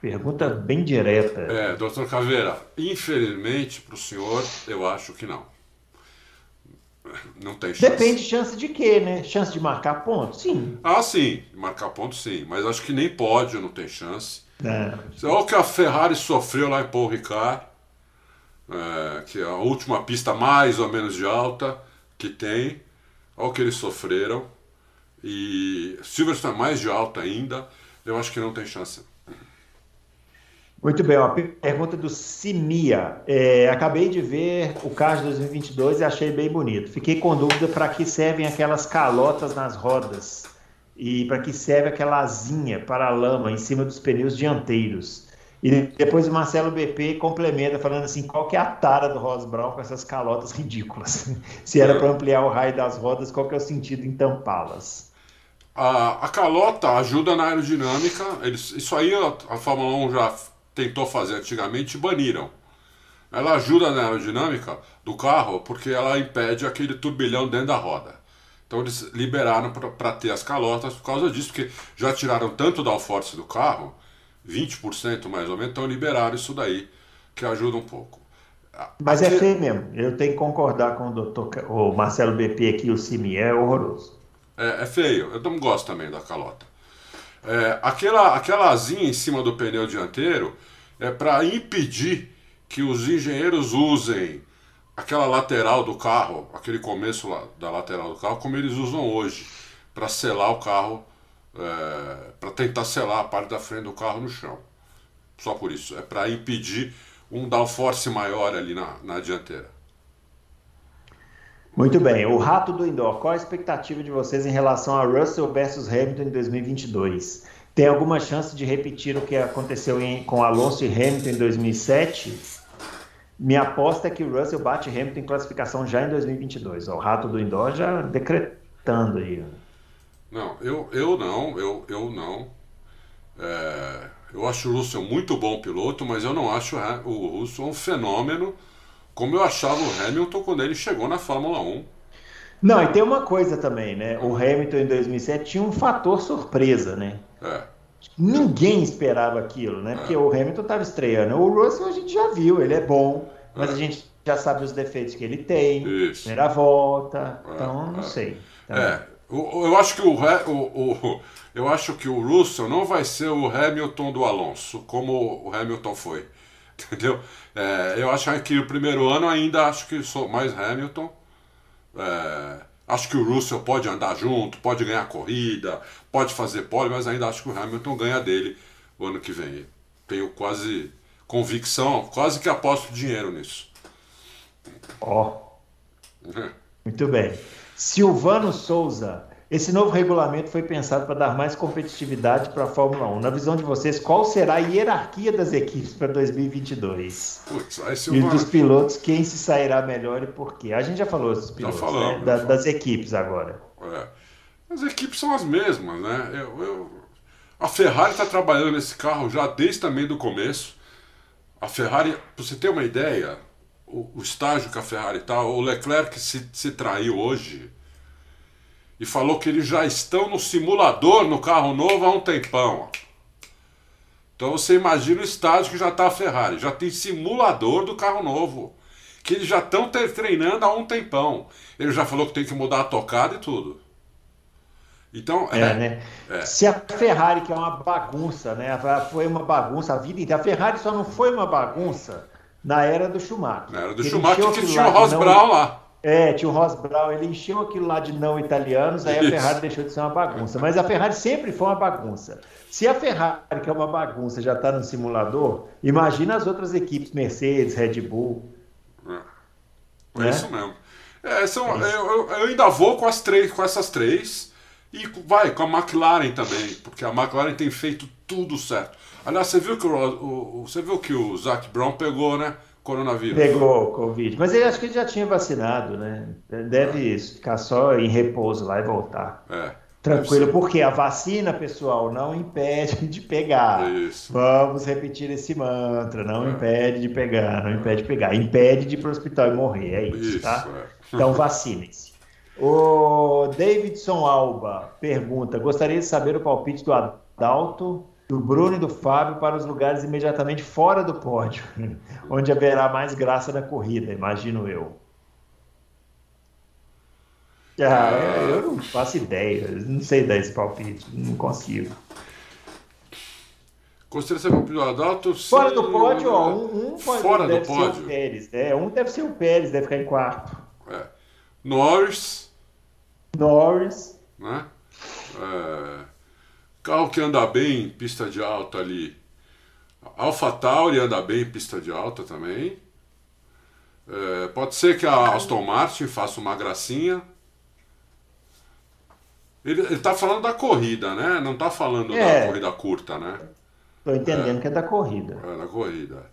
Pergunta bem direta. É, doutor Caveira, infelizmente para o senhor, eu acho que não. Não tem chance. Depende de chance de quê, né? Chance de marcar ponto? Sim. Ah, sim. Marcar ponto, sim. Mas acho que nem pódio não tem chance. É. Olha o que a Ferrari sofreu lá em Paul Ricard é, que é a última pista mais ou menos de alta que tem. Olha o que eles sofreram. E Silverstone é mais de alta ainda. Eu acho que não tem chance. Muito bem, uma pergunta do Simia. É, acabei de ver o de 2022 e achei bem bonito. Fiquei com dúvida para que servem aquelas calotas nas rodas e para que serve aquela asinha para lama em cima dos pneus dianteiros. E depois o Marcelo BP complementa falando assim, qual que é a tara do Ross Brown com essas calotas ridículas? <laughs> Se era para ampliar o raio das rodas, qual que é o sentido em tampá-las? A, a, calota ajuda na aerodinâmica, eles, isso aí a, a Fórmula 1 já tentou fazer antigamente e baniram. Ela ajuda na aerodinâmica do carro porque ela impede aquele turbilhão dentro da roda. Então eles liberaram para ter as calotas por causa disso, porque já tiraram tanto da force do carro 20% mais ou menos, então liberaram isso daí, que ajuda um pouco. Mas aqui... é feio mesmo, eu tenho que concordar com o doutor o Marcelo BP aqui, o Simi, é horroroso. É, é feio, eu não gosto também da calota. É, aquela, aquela asinha em cima do pneu dianteiro é para impedir que os engenheiros usem aquela lateral do carro, aquele começo da lateral do carro, como eles usam hoje, para selar o carro, é, para tentar selar a parte da frente do carro no chão. Só por isso. É para impedir um downforce maior ali na, na dianteira. Muito bem. O rato do indoor, qual a expectativa de vocês em relação a Russell versus Hamilton em 2022? Tem alguma chance de repetir o que aconteceu em, com Alonso e Hamilton em 2007? Minha aposta é que o Russell bate Hamilton em classificação já em 2022. O rato do indoor já decretando aí. Não, eu, eu não, eu, eu não. É, eu acho o Russell muito bom piloto, mas eu não acho o Russell um fenômeno como eu achava o Hamilton quando ele chegou na Fórmula 1. Não, e tem uma coisa também, né? O Hamilton em 2007 tinha um fator surpresa, né? É. Ninguém esperava aquilo, né? Porque é. o Hamilton estava estreando. O Russell a gente já viu, ele é bom, mas é. a gente já sabe os defeitos que ele tem. Isso. Primeira volta, é, então não é. sei. Tá é, eu acho que o, o, o, <laughs> eu acho que o Russell não vai ser o Hamilton do Alonso, como o Hamilton foi. <laughs> Entendeu? É, eu acho que o primeiro ano ainda acho que sou mais Hamilton. É, acho que o Russell pode andar junto, pode ganhar corrida, pode fazer pole, mas ainda acho que o Hamilton ganha dele o ano que vem. Tenho quase convicção, quase que aposto dinheiro nisso. Ó. Oh. Muito bem. Silvano Souza. Esse novo regulamento foi pensado para dar mais competitividade para a Fórmula 1. Na visão de vocês, qual será a hierarquia das equipes para 2022? Putz, e dos pilotos, quem se sairá melhor e por quê? A gente já falou dos pilotos, já falamos, né? da, das equipes agora. É. As equipes são as mesmas, né? Eu, eu... A Ferrari está trabalhando nesse carro já desde também do começo. A Ferrari, para você ter uma ideia, o, o estágio que a Ferrari está, o Leclerc se, se traiu hoje e falou que eles já estão no simulador no carro novo há um tempão. Então você imagina o estágio que já está a Ferrari, já tem simulador do carro novo, que eles já estão treinando há um tempão. Ele já falou que tem que mudar a tocada e tudo. Então, é, é, né? É. Se a Ferrari, que é uma bagunça, né? Foi uma bagunça a vida inteira. A Ferrari só não foi uma bagunça na era do Schumacher. Na era do Schumacher que tinha o Ross Brown lá. É, tinha o Ross Brown, ele encheu aquilo lá de não italianos, aí a Ferrari deixou de ser uma bagunça. Mas a Ferrari sempre foi uma bagunça. Se a Ferrari, que é uma bagunça, já está no simulador, imagina as outras equipes, Mercedes, Red Bull. É, é né? isso mesmo. É, são, é eu, eu, eu, ainda vou com, as três, com essas três e vai com a McLaren também, porque a McLaren tem feito tudo certo. Aliás, você viu que o, o, você viu que o Zac Brown pegou, né? coronavírus. Pegou Covid. Mas ele acho que ele já tinha vacinado, né? Deve é. ficar só em repouso lá e voltar. É. Tranquilo, porque a vacina, pessoal, não impede de pegar. Isso. Vamos repetir esse mantra: não é. impede de pegar, não impede de pegar. Impede de ir para o hospital e morrer. É isso, isso tá? Então vacinem-se. O Davidson Alba pergunta: gostaria de saber o palpite do Adalto do Bruno e do Fábio para os lugares imediatamente fora do pódio, <laughs> onde haverá mais graça na corrida, imagino eu. Ah, eu não faço ideia, não sei dar esse palpite, não consigo. Gostaria de saber o do Adalto. Fora do pódio, ó, um, um pode, fora deve do pódio. ser o Pérez, é, um deve ser o Pérez, deve ficar em quarto. É. Norris. Norris. Né? É... Carro que anda bem em pista de alta ali. Alpha Tauri anda bem em pista de alta também. É, pode ser que a Aston Martin faça uma gracinha. Ele, está falando da corrida, né? Não está falando é. da corrida curta, né? Estou entendendo é, que é da corrida. É da corrida.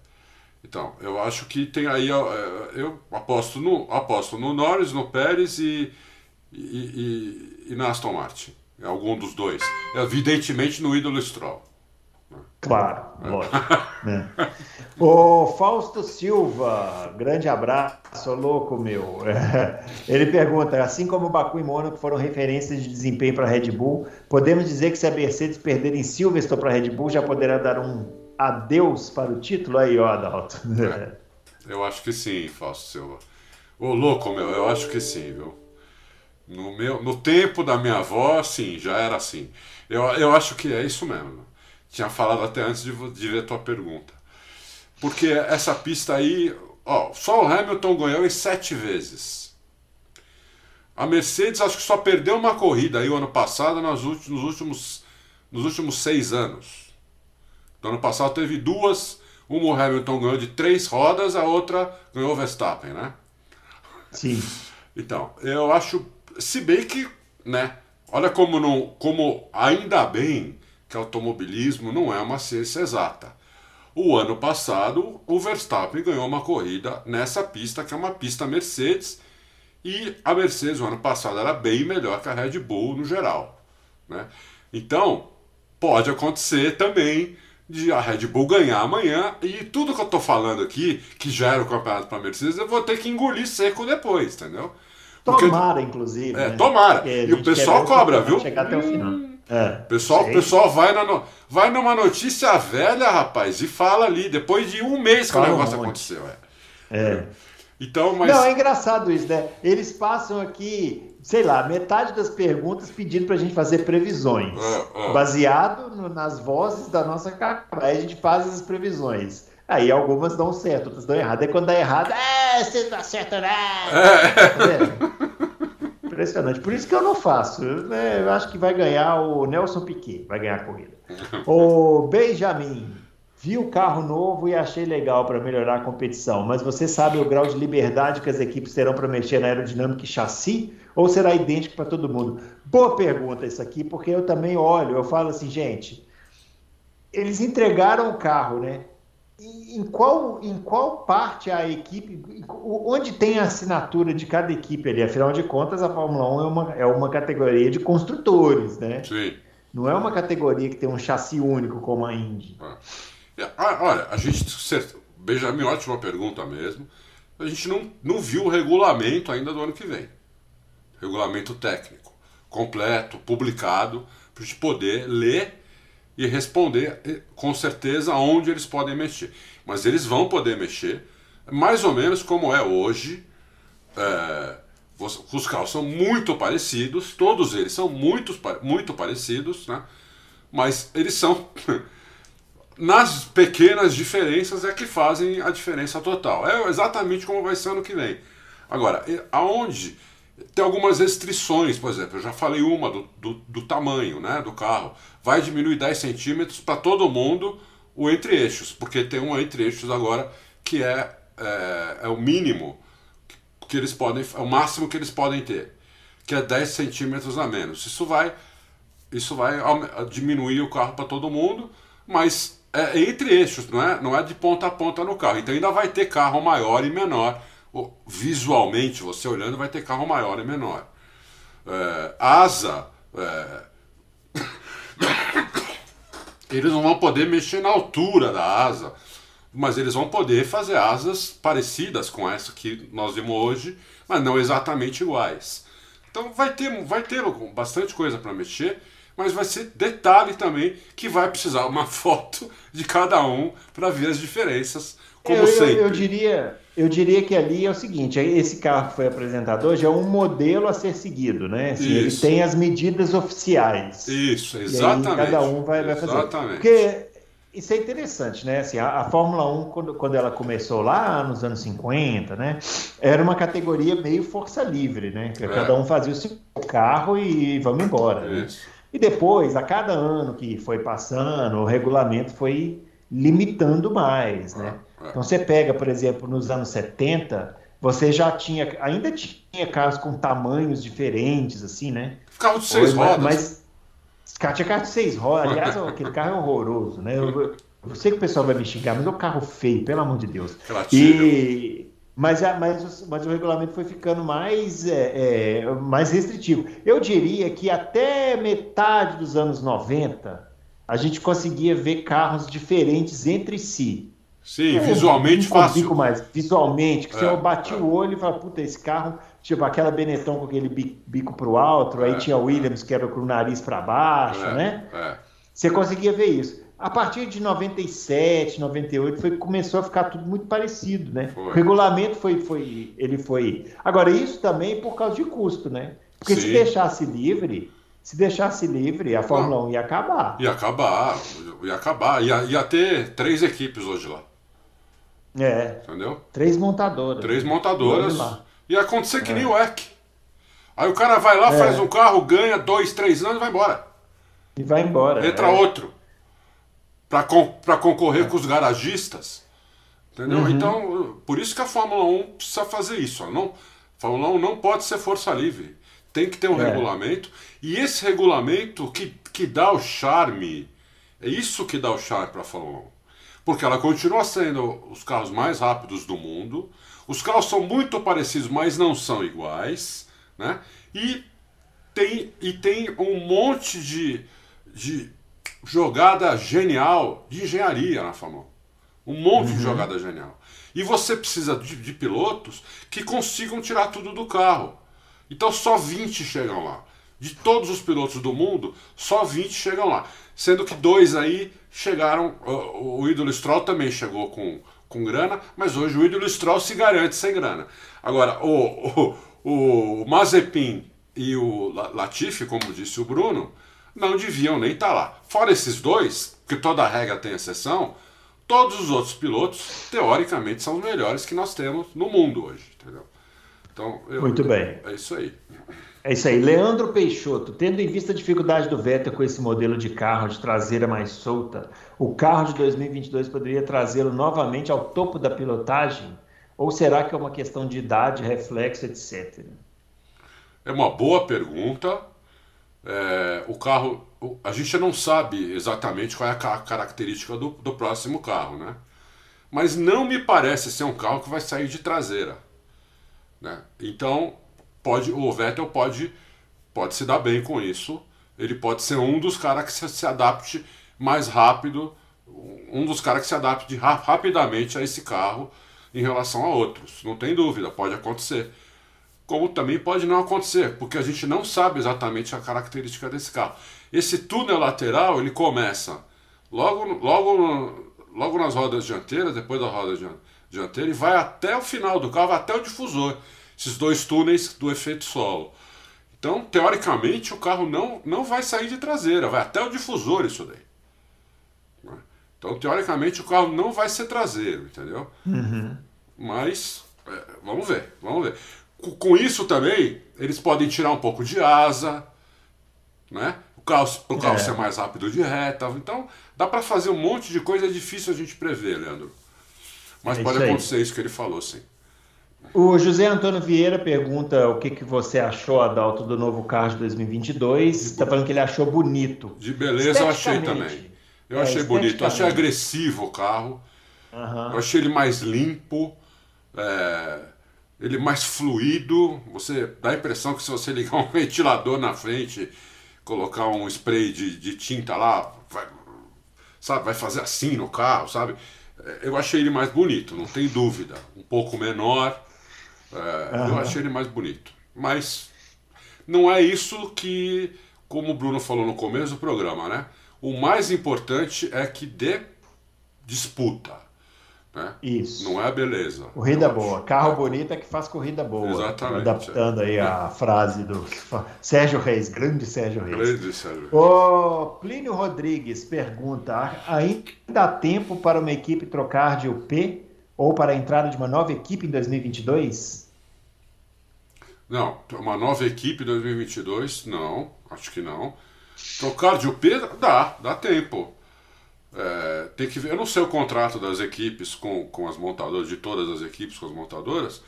Então, eu acho que tem aí. É, eu aposto no, aposto no Norris, no Pérez e, e, e, e na Aston Martin. É algum dos dois. Evidentemente no ídolo Stroll. Claro, é. lógico. <laughs> né? O Fausto Silva, grande abraço, louco meu. <laughs> Ele pergunta: assim como Baku e Mônaco foram referências de desempenho para a Red Bull, podemos dizer que se a Mercedes perder em Silverstone para a Red Bull já poderá dar um adeus para o título? Aí, ó, Adalto. É, eu acho que sim, Fausto Silva. Ô, louco meu, eu acho que sim, viu? No, meu, no tempo da minha avó, sim, já era assim. Eu, eu acho que é isso mesmo. Tinha falado até antes de, de ver a tua pergunta. Porque essa pista aí, ó, só o Hamilton ganhou em sete vezes. A Mercedes acho que só perdeu uma corrida aí o ano passado nos últimos, nos últimos, nos últimos seis anos. No ano passado teve duas, uma o Hamilton ganhou de três rodas, a outra ganhou o Verstappen, né? Sim. Então, eu acho, se bem que, né, olha como não, como ainda bem que automobilismo não é uma ciência exata. O ano passado, o Verstappen ganhou uma corrida nessa pista, que é uma pista Mercedes, e a Mercedes, o ano passado, era bem melhor que a Red Bull no geral. Né? Então, pode acontecer também de a Red Bull ganhar amanhã e tudo que eu tô falando aqui, que já era o campeonato para Mercedes, eu vou ter que engolir seco depois, entendeu? Tomara, inclusive. É, né? tomara. E o pessoal cobra, viu? Chegar até o final. É, pessoal, pessoal vai, na, vai numa notícia velha, rapaz, e fala ali, depois de um mês que fala o negócio um aconteceu. É. é. Então, mas... Não, é engraçado isso, né? Eles passam aqui, sei lá, metade das perguntas pedindo pra gente fazer previsões. É, é. Baseado no, nas vozes da nossa cara. Aí a gente faz as previsões. Aí algumas dão certo, outras dão errado. Aí quando dá errado, é, você não acerta nada. É. <laughs> Impressionante. Por isso que eu não faço. Eu, né, eu acho que vai ganhar o Nelson Piquet, vai ganhar a corrida. <laughs> O Benjamin, vi o carro novo e achei legal para melhorar a competição, mas você sabe o grau de liberdade que as equipes terão para mexer na aerodinâmica e chassi? Ou será idêntico para todo mundo? Boa pergunta isso aqui, porque eu também olho, eu falo assim, gente, eles entregaram o carro, né? Em qual, em qual parte a equipe, onde tem a assinatura de cada equipe ali? Afinal de contas, a Fórmula 1 é uma, é uma categoria de construtores, né? Sim. Não é uma categoria que tem um chassi único como a Indy. É. Ah, olha, a gente. Benjamin, ótima pergunta mesmo. A gente não, não viu o regulamento ainda do ano que vem. Regulamento técnico, completo, publicado, para a gente poder ler e responder com certeza onde eles podem mexer. Mas eles vão poder mexer, mais ou menos como é hoje. É, os carros são muito parecidos, todos eles são muito, muito parecidos, né? mas eles são. <laughs> nas pequenas diferenças é que fazem a diferença total. É exatamente como vai ser ano que vem. Agora, aonde tem algumas restrições, por exemplo, eu já falei uma do, do, do tamanho né, do carro. Vai diminuir 10 centímetros para todo mundo o entre-eixos, porque tem um entre-eixos agora que é, é, é, o mínimo que eles podem, é o máximo que eles podem ter, que é 10 centímetros a menos. Isso vai, isso vai diminuir o carro para todo mundo, mas é entre eixos, não é, não é de ponta a ponta no carro. Então ainda vai ter carro maior e menor visualmente, você olhando, vai ter carro maior e menor. É, asa. É... <coughs> eles não vão poder mexer na altura da asa, mas eles vão poder fazer asas parecidas com essa que nós vimos hoje, mas não exatamente iguais. Então vai ter, vai ter bastante coisa para mexer, mas vai ser detalhe também que vai precisar uma <laughs> foto de cada um para ver as diferenças, como eu, sempre. Eu, eu diria eu diria que ali é o seguinte: esse carro que foi apresentado hoje é um modelo a ser seguido, né? Assim, ele tem as medidas oficiais. Isso, exatamente. cada um vai, vai fazer. Exatamente. Porque isso é interessante, né? Assim, a, a, Fórmula 1, quando, quando ela começou lá nos anos 50, né? Era uma categoria meio força livre, né? É. Cada um fazia o seu carro e vamos embora. Né? E depois, a cada ano que foi passando, o regulamento foi limitando mais, né? É. Então você pega, por exemplo, nos anos 70, você já tinha, ainda tinha carros com tamanhos diferentes, assim, né? Carro de seis rodas. Mas, mas tinha carro de seis rodas. Aliás, <laughs> aquele carro é horroroso, né? Eu, eu, sei que o pessoal vai me xingar, mas é um carro feio, pelo amor de Deus. E, mas, mas, mas o regulamento foi ficando mais, é, é, mais restritivo. Eu diria que até metade dos anos 90, a gente conseguia ver carros diferentes entre si. Sim, é, visualmente um fácil. mais, visualmente, que é, você bate é. o olho e fala, puta, esse carro, tipo aquela Benetton com aquele bico pro alto, aí é, tinha o Williams que era com o nariz para baixo, é, né? É. Você conseguia ver isso. A partir de 97, 98, foi, começou a ficar tudo muito parecido, né? Foi. O regulamento foi, foi, ele foi. Agora, isso também por causa de custo, né? Porque Sim. se deixasse livre, se deixasse livre, a Fórmula Não. 1 ia acabar. Ia acabar, ia acabar. Ia, ia ter três equipes hoje lá. É. Entendeu? Três montadoras. Três montadoras. Ia acontecer que é. nem o EC. Aí o cara vai lá, é. faz um carro, ganha dois, três anos e vai embora. E vai embora. Entra é. outro. Para con concorrer é. com os garagistas. Entendeu? Uhum. Então, por isso que a Fórmula 1 precisa fazer isso. Não, a Fórmula 1 não pode ser força livre. Tem que ter um é. regulamento. E esse regulamento que, que dá o charme. É isso que dá o charme para a Fórmula 1. Porque ela continua sendo os carros mais rápidos do mundo. Os carros são muito parecidos, mas não são iguais. Né? E, tem, e tem um monte de, de jogada genial de engenharia na Fórmula 1. Um monte uhum. de jogada genial. E você precisa de, de pilotos que consigam tirar tudo do carro. Então só 20 chegam lá. De todos os pilotos do mundo, só 20 chegam lá. Sendo que dois aí chegaram. O, o ídolo Stroll também chegou com, com grana, mas hoje o ídolo Stroll se garante sem grana. Agora, o, o, o Mazepin e o Latifi, como disse o Bruno, não deviam nem estar tá lá. Fora esses dois, que toda regra tem exceção, todos os outros pilotos, teoricamente, são os melhores que nós temos no mundo hoje, entendeu? Então, eu, Muito bem. É isso aí. É isso aí. Leandro Peixoto, tendo em vista a dificuldade do Vettel com esse modelo de carro de traseira mais solta, o carro de 2022 poderia trazê-lo novamente ao topo da pilotagem? Ou será que é uma questão de idade, reflexo, etc? É uma boa pergunta. É, o carro, a gente não sabe exatamente qual é a característica do, do próximo carro, né? Mas não me parece ser um carro que vai sair de traseira. Né? Então, pode, o Vettel pode, pode se dar bem com isso. Ele pode ser um dos caras que se, se adapte mais rápido, um dos caras que se adapte ra rapidamente a esse carro em relação a outros. Não tem dúvida, pode acontecer. Como também pode não acontecer, porque a gente não sabe exatamente a característica desse carro. Esse túnel lateral ele começa logo, logo, logo nas rodas dianteiras, depois da roda dianteira e vai até o final do carro, até o difusor. Esses dois túneis do efeito solo. Então, teoricamente, o carro não, não vai sair de traseira, vai até o difusor isso daí. Né? Então, teoricamente, o carro não vai ser traseiro, entendeu? Uhum. Mas, é, vamos ver, vamos ver. Com, com, isso também, eles podem tirar um pouco de asa, né? O carro, o carro é. ser mais rápido de reta. Então, dá para fazer um monte de coisa, é difícil a gente prever, Leandro. Mas é pode acontecer isso que ele falou, sim. O José Antônio Vieira pergunta o que, que você achou, Adalto, do novo carro de 2022. Está falando que ele achou bonito. De beleza eu achei também. Eu é, achei bonito. Eu achei agressivo o carro. Uhum. Eu achei ele mais limpo. É, ele mais fluido. Você dá a impressão que se você ligar um <laughs> ventilador na frente, colocar um spray de, de tinta lá, vai, sabe, vai fazer assim no carro, sabe? eu achei ele mais bonito, não tem dúvida. Um pouco menor, é, uhum. eu achei ele mais bonito. Mas não é isso que, como o Bruno falou no começo do programa, né? O mais importante é que dê disputa. Né? Isso. Não é a beleza. Corrida boa. Carro é. bonito é que faz corrida boa. Exatamente. Adaptando aí a frase do Sérgio Reis, grande Sérgio Reis. Grande Sérgio Reis. O Plínio Rodrigues pergunta: ainda dá tempo para uma equipe trocar de UP ou para a entrada de uma nova equipe em 2022? Não, uma nova equipe em 2022, não, acho que não. Trocar de UP dá, dá tempo. É, tem que ver, eu não sei o contrato das equipes com, com as montadoras, de todas as equipes com as montadoras,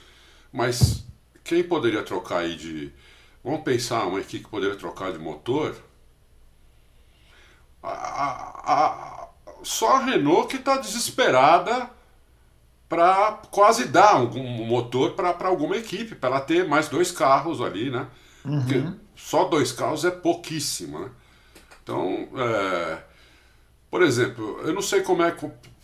mas quem poderia trocar aí de. Vamos pensar, uma equipe que poderia trocar de motor. A, a, a, só a Renault que está desesperada para quase dar um, um motor para alguma equipe, para ela ter mais dois carros ali, né? Uhum. Porque só dois carros é pouquíssimo, né? Então, é, por exemplo, eu não sei como é,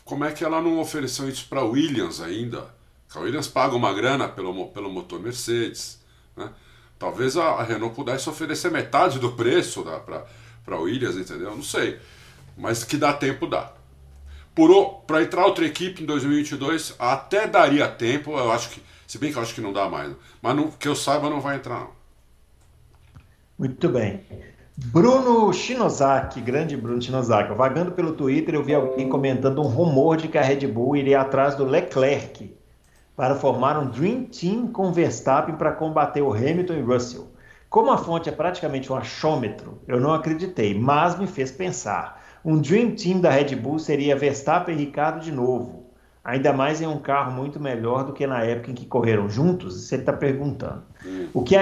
como é que ela não ofereceu isso para a Williams ainda. A Williams paga uma grana pelo, pelo motor Mercedes. Né? Talvez a, a Renault pudesse oferecer metade do preço para a Williams, entendeu? Não sei. Mas que dá tempo, dá. Para entrar outra equipe em 2022, até daria tempo, eu acho que. Se bem que eu acho que não dá mais. Mas não, que eu saiba, não vai entrar, não. Muito bem. Bruno Shinozaki, grande Bruno Shinozaki, vagando pelo Twitter, eu vi alguém comentando um rumor de que a Red Bull iria atrás do Leclerc para formar um Dream Team com Verstappen para combater o Hamilton e Russell. Como a fonte é praticamente um achômetro, eu não acreditei, mas me fez pensar. Um Dream Team da Red Bull seria Verstappen e Ricardo de novo ainda mais em um carro muito melhor do que na época em que correram juntos? Você está perguntando. O, que a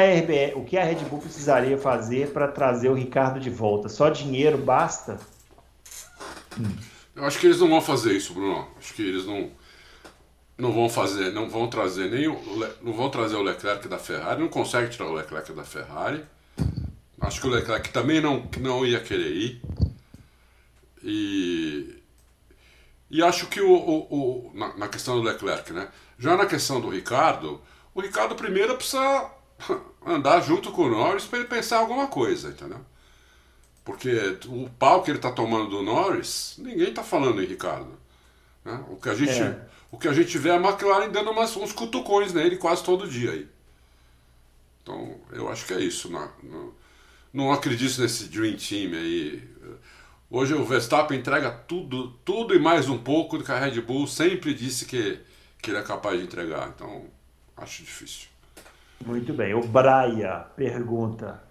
o que a Red Bull precisaria fazer para trazer o Ricardo de volta? Só dinheiro basta? Hum. Eu acho que eles não vão fazer isso, Bruno. Acho que eles não não vão fazer, não vão trazer nem o, não vão trazer o Leclerc da Ferrari, não consegue tirar o Leclerc da Ferrari. Acho que o Leclerc também não, não ia querer ir. E e acho que o, o, o na, na, questão do Leclerc, né? Já na questão do Ricardo, o Ricardo primeiro precisa <laughs> andar junto com o Norris para ele pensar alguma coisa, entendeu? Porque o pau que ele está tomando do Norris, ninguém está falando em Ricardo. Né? O, que a gente, é. o que a gente vê é a McLaren dando umas, uns cutucões nele quase todo dia aí. Então, eu acho que é isso. Não, não, não acredito nesse Dream Team aí. Hoje o Verstappen entrega tudo, tudo e mais um pouco do que a Red Bull sempre disse que, que ele é capaz de entregar. Então, acho difícil. Muito bem. O Braia pergunta: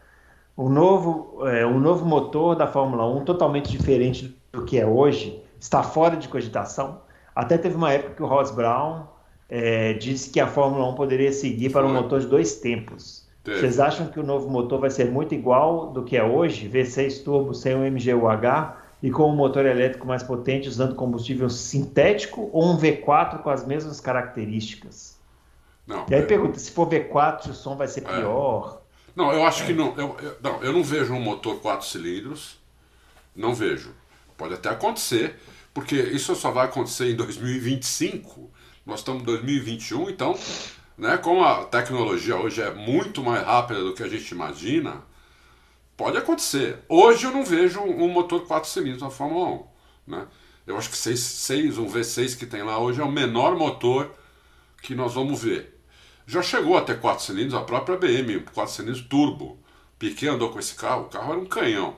o novo, é, o novo motor da Fórmula 1, totalmente diferente do que é hoje, está fora de cogitação? Até teve uma época que o Ross Brown é, disse que a Fórmula 1 poderia seguir para um motor de dois tempos. Teve. Vocês acham que o novo motor vai ser muito igual do que é hoje? V6 turbo sem o MGUH e com um motor elétrico mais potente usando combustível sintético ou um V4 com as mesmas características? Não, e aí é... pergunta, se for V4, o som vai ser é. pior? Não, eu acho é. que não eu, eu, não. eu não vejo um motor 4 cilindros. Não vejo. Pode até acontecer, porque isso só vai acontecer em 2025. Nós estamos em 2021, então né? Como a tecnologia hoje é muito mais rápida do que a gente imagina, pode acontecer. Hoje eu não vejo um motor 4 cilindros na Fórmula 1. Né? Eu acho que 6, 6, um V6 que tem lá hoje é o menor motor que nós vamos ver. Já chegou até 4 cilindros, a própria BM, 4 cilindros turbo. Piquet andou com esse carro, o carro era um canhão.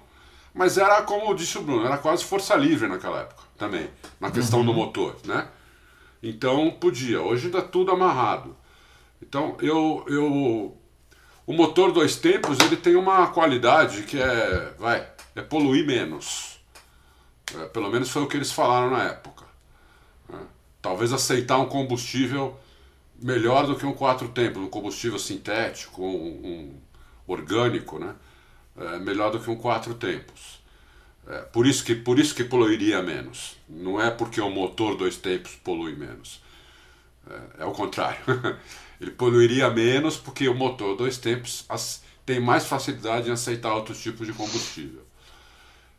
Mas era, como disse o Bruno, era quase força livre naquela época também, na questão uhum. do motor, né? Então podia. Hoje está tudo amarrado. Então, eu, eu, o motor dois tempos ele tem uma qualidade que é, vai, é poluir menos. É, pelo menos foi o que eles falaram na época. É, talvez aceitar um combustível melhor do que um quatro tempos, um combustível sintético, um, um orgânico, né? É, melhor do que um quatro tempos. É, por, isso que, por isso que poluiria menos. Não é porque o motor dois tempos polui menos. É, é o contrário. <laughs> ele poluiria menos porque o motor dois tempos tem mais facilidade em aceitar outros tipos de combustível.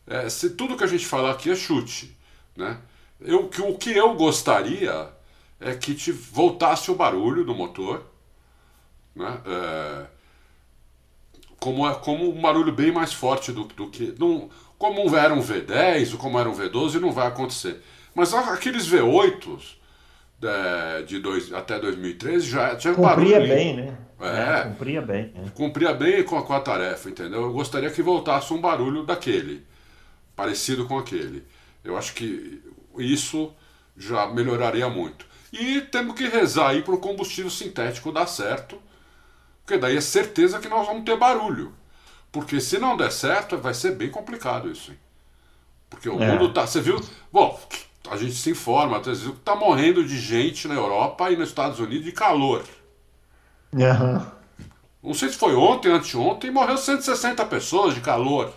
É, se tudo que a gente falar aqui é chute, né? Eu, que, o que eu gostaria é que te voltasse o barulho do motor, né? É, como, é, como um barulho bem mais forte do, do que. Não, como era um V10 ou como era um V12, não vai acontecer. Mas aqueles V8s é, de dois, até 2013 já tinha Cumpria bem, né? É, é, cumpria bem. É. Cumpria bem com a, com a tarefa, entendeu? Eu gostaria que voltasse um barulho daquele, parecido com aquele. Eu acho que isso já melhoraria muito. E temos que rezar aí para o combustível sintético dar certo, porque daí é certeza que nós vamos ter barulho. Porque se não der certo, vai ser bem complicado isso. Porque o é. mundo tá. Você viu? Bom, a gente se informa, às vezes, que está morrendo de gente na Europa e nos Estados Unidos de calor. Uhum. Não sei se foi ontem, anteontem, morreu 160 pessoas de calor.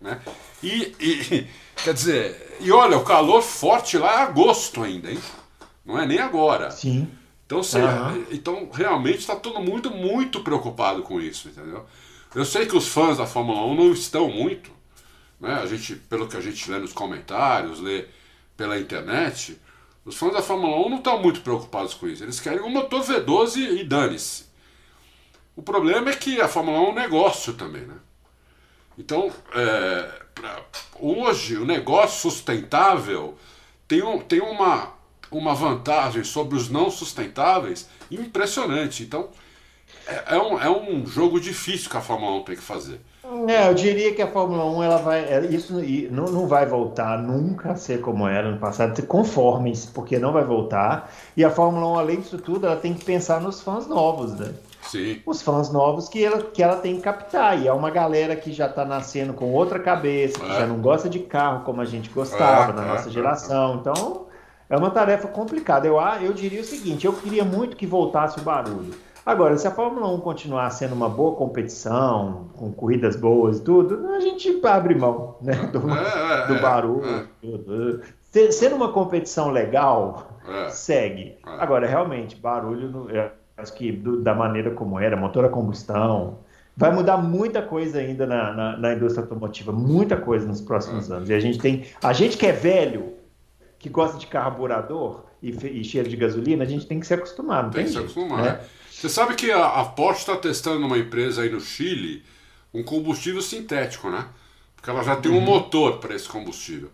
Né? E, e, <laughs> quer dizer, e olha, o calor forte lá é agosto ainda, hein? Não é nem agora. Sim. Então, você, uhum. então realmente está todo mundo muito preocupado com isso, entendeu? Eu sei que os fãs da Fórmula 1 não estão muito, né? A gente, pelo que a gente lê nos comentários, lê pela internet, os fãs da Fórmula 1 não estão muito preocupados com isso. Eles querem um motor V12 e dane-se. O problema é que a Fórmula 1 é um negócio também, né? Então, é, pra, hoje, o negócio sustentável tem, um, tem uma, uma vantagem sobre os não sustentáveis impressionante. Então, é, é, um, é um jogo difícil que a Fórmula 1 tem que fazer. É, eu diria que a Fórmula 1 ela vai, é, isso não, não vai voltar nunca a ser como era no passado. Conformem-se, porque não vai voltar. E a Fórmula 1, além disso tudo, ela tem que pensar nos fãs novos, né? Sim. Os fãs novos que ela, que ela tem que captar. E é uma galera que já está nascendo com outra cabeça, que é. já não gosta de carro como a gente gostava é, na nossa é, geração. Então, é uma tarefa complicada. Eu, eu diria o seguinte: eu queria muito que voltasse o barulho. Agora, se a Fórmula 1 continuar sendo uma boa competição, com corridas boas e tudo, a gente abre mão né, do, é, é, do barulho. É. Sendo uma competição legal, é. segue. É. Agora, realmente, barulho, acho que do, da maneira como era, motor a combustão, vai mudar muita coisa ainda na, na, na indústria automotiva, muita coisa nos próximos anos. E a gente tem, a gente que é velho, que gosta de carburador e, e cheiro de gasolina, a gente tem que se acostumar, não tem, tem que se acostumar. Né? Você sabe que a, a Porsche está testando numa empresa aí no Chile um combustível sintético, né? Porque ela já tem um uhum. motor para esse combustível.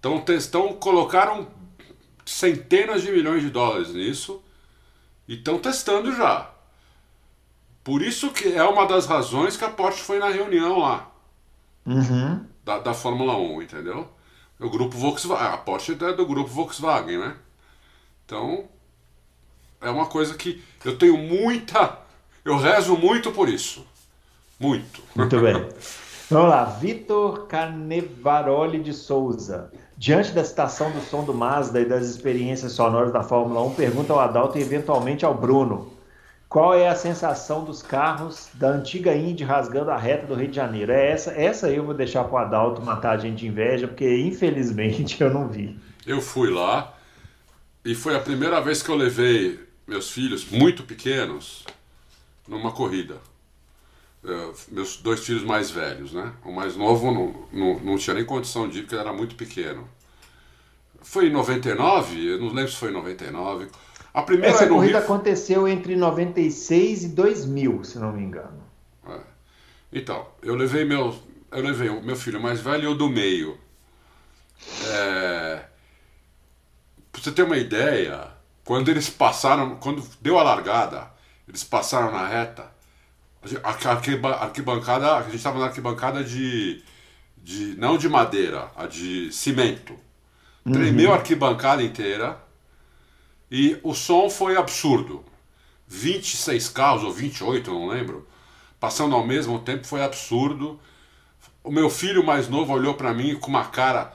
Então, estão colocaram centenas de milhões de dólares nisso e estão testando já. Por isso que é uma das razões que a Porsche foi na reunião lá. Uhum. Da, da Fórmula 1, entendeu? O grupo Volkswagen. A Porsche é do grupo Volkswagen, né? Então, é uma coisa que eu tenho muita. Eu rezo muito por isso. Muito. Muito bem. <laughs> Vamos lá, Vitor Canevaroli de Souza. Diante da citação do som do Mazda e das experiências sonoras da Fórmula 1, pergunta ao Adalto e eventualmente ao Bruno. Qual é a sensação dos carros da antiga Indy rasgando a reta do Rio de Janeiro? É essa, essa eu vou deixar para o Adalto matar a gente de inveja, porque infelizmente <laughs> eu não vi. Eu fui lá e foi a primeira vez que eu levei meus filhos, muito pequenos, numa corrida. Uh, meus dois filhos mais velhos, né? O mais novo não, não, não tinha nem condição de ir, porque era muito pequeno. Foi em 99, eu não lembro se foi em 99. A primeira Essa corrida Rio... aconteceu entre 96 e 2000, se não me engano. É. Então, eu levei meu, eu levei o meu filho mais velho e o do meio. É... Pra você ter uma ideia, quando eles passaram, quando deu a largada, eles passaram na reta, a arquibancada, a gente estava na arquibancada de, de. não de madeira, a de cimento. Uhum. Tremeu a arquibancada inteira e o som foi absurdo. 26 carros ou 28, não lembro, passando ao mesmo tempo foi absurdo. O meu filho mais novo olhou para mim com uma cara.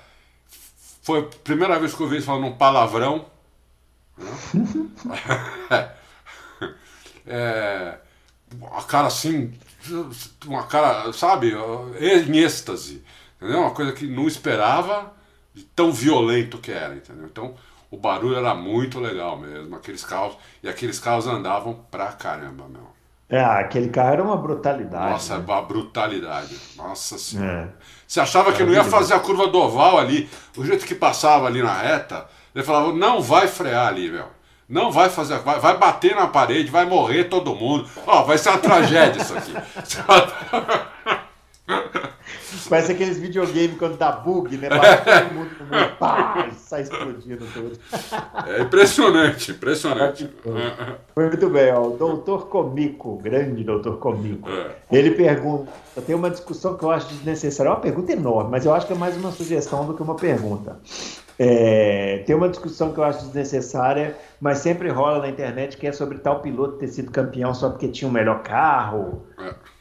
Foi a primeira vez que eu vi ele falando um palavrão. <laughs> é, a cara assim, uma cara, sabe, em êxtase, entendeu? Uma coisa que não esperava, de tão violento que era, entendeu? Então o barulho era muito legal mesmo, aqueles carros, e aqueles carros andavam pra caramba, meu. É, aquele carro era uma brutalidade. Nossa, né? uma brutalidade. Nossa senhora. É. Você achava que não ia fazer a curva do oval ali, o jeito que passava ali na reta, ele falava, não vai frear ali, meu. Não vai fazer, vai, vai bater na parede, vai morrer todo mundo. Ó, vai ser uma tragédia isso aqui. <laughs> Parece aqueles videogames quando dá bug, né? Bate todo mundo mundo, pá, sai explodindo tudo. É impressionante, impressionante. <laughs> Muito bem, ó, o doutor Comico, grande doutor Comico, é. ele pergunta, tem uma discussão que eu acho desnecessária, é uma pergunta enorme, mas eu acho que é mais uma sugestão do que uma pergunta. É, tem uma discussão que eu acho desnecessária, mas sempre rola na internet que é sobre tal piloto ter sido campeão só porque tinha o melhor carro.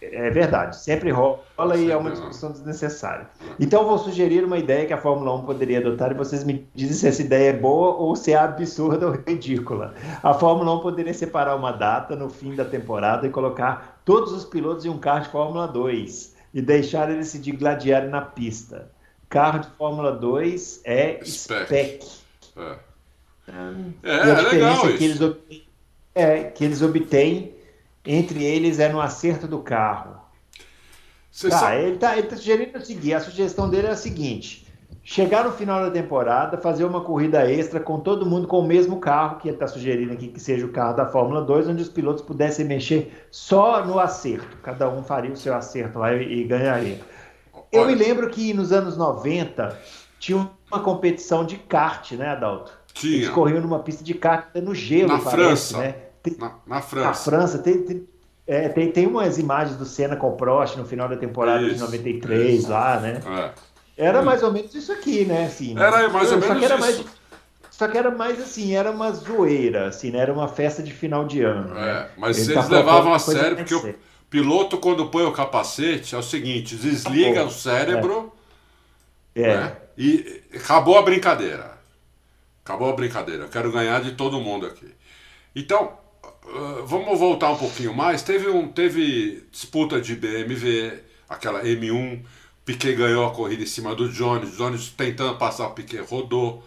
É, é verdade, sempre rola e é uma discussão desnecessária. Então eu vou sugerir uma ideia que a Fórmula 1 poderia adotar e vocês me dizem se essa ideia é boa ou se é absurda ou ridícula. A Fórmula 1 poderia separar uma data no fim da temporada e colocar todos os pilotos em um carro de Fórmula 2 e deixar eles se digladiarem na pista carro de Fórmula 2 é spec. spec. É, é, é legal que eles, obtêm, é, que eles obtêm entre eles é no acerto do carro. tá, sabe... Ele está tá sugerindo o seguinte: a sugestão dele é a seguinte: chegar no final da temporada, fazer uma corrida extra com todo mundo com o mesmo carro, que ele está sugerindo aqui que seja o carro da Fórmula 2, onde os pilotos pudessem mexer só no acerto. Cada um faria o seu acerto lá e, e ganharia. Eu me lembro que nos anos 90 tinha uma competição de kart, né, Adalto? Tinha. Eles corriam numa pista de kart no gelo, na parece, França. né? Na, na, França. Na França. Tem, tem, É, tem, tem umas imagens do Senna com o Prost no final da temporada isso, de 93 isso. lá, né? É. Era mais ou menos isso aqui, né? Assim, era mais ou menos que era isso. Mais, só que era mais assim, era uma zoeira, assim, né? Era uma festa de final de ano. É, né? mas Ele eles tá levavam a sério porque o piloto, quando põe o capacete, é o seguinte: desliga o cérebro é. Né? e acabou a brincadeira. Acabou a brincadeira. Eu quero ganhar de todo mundo aqui. Então, uh, vamos voltar um pouquinho mais. Teve, um, teve disputa de BMW, aquela M1. Piquet ganhou a corrida em cima do Jones. Jones tentando passar o Piquet, rodou.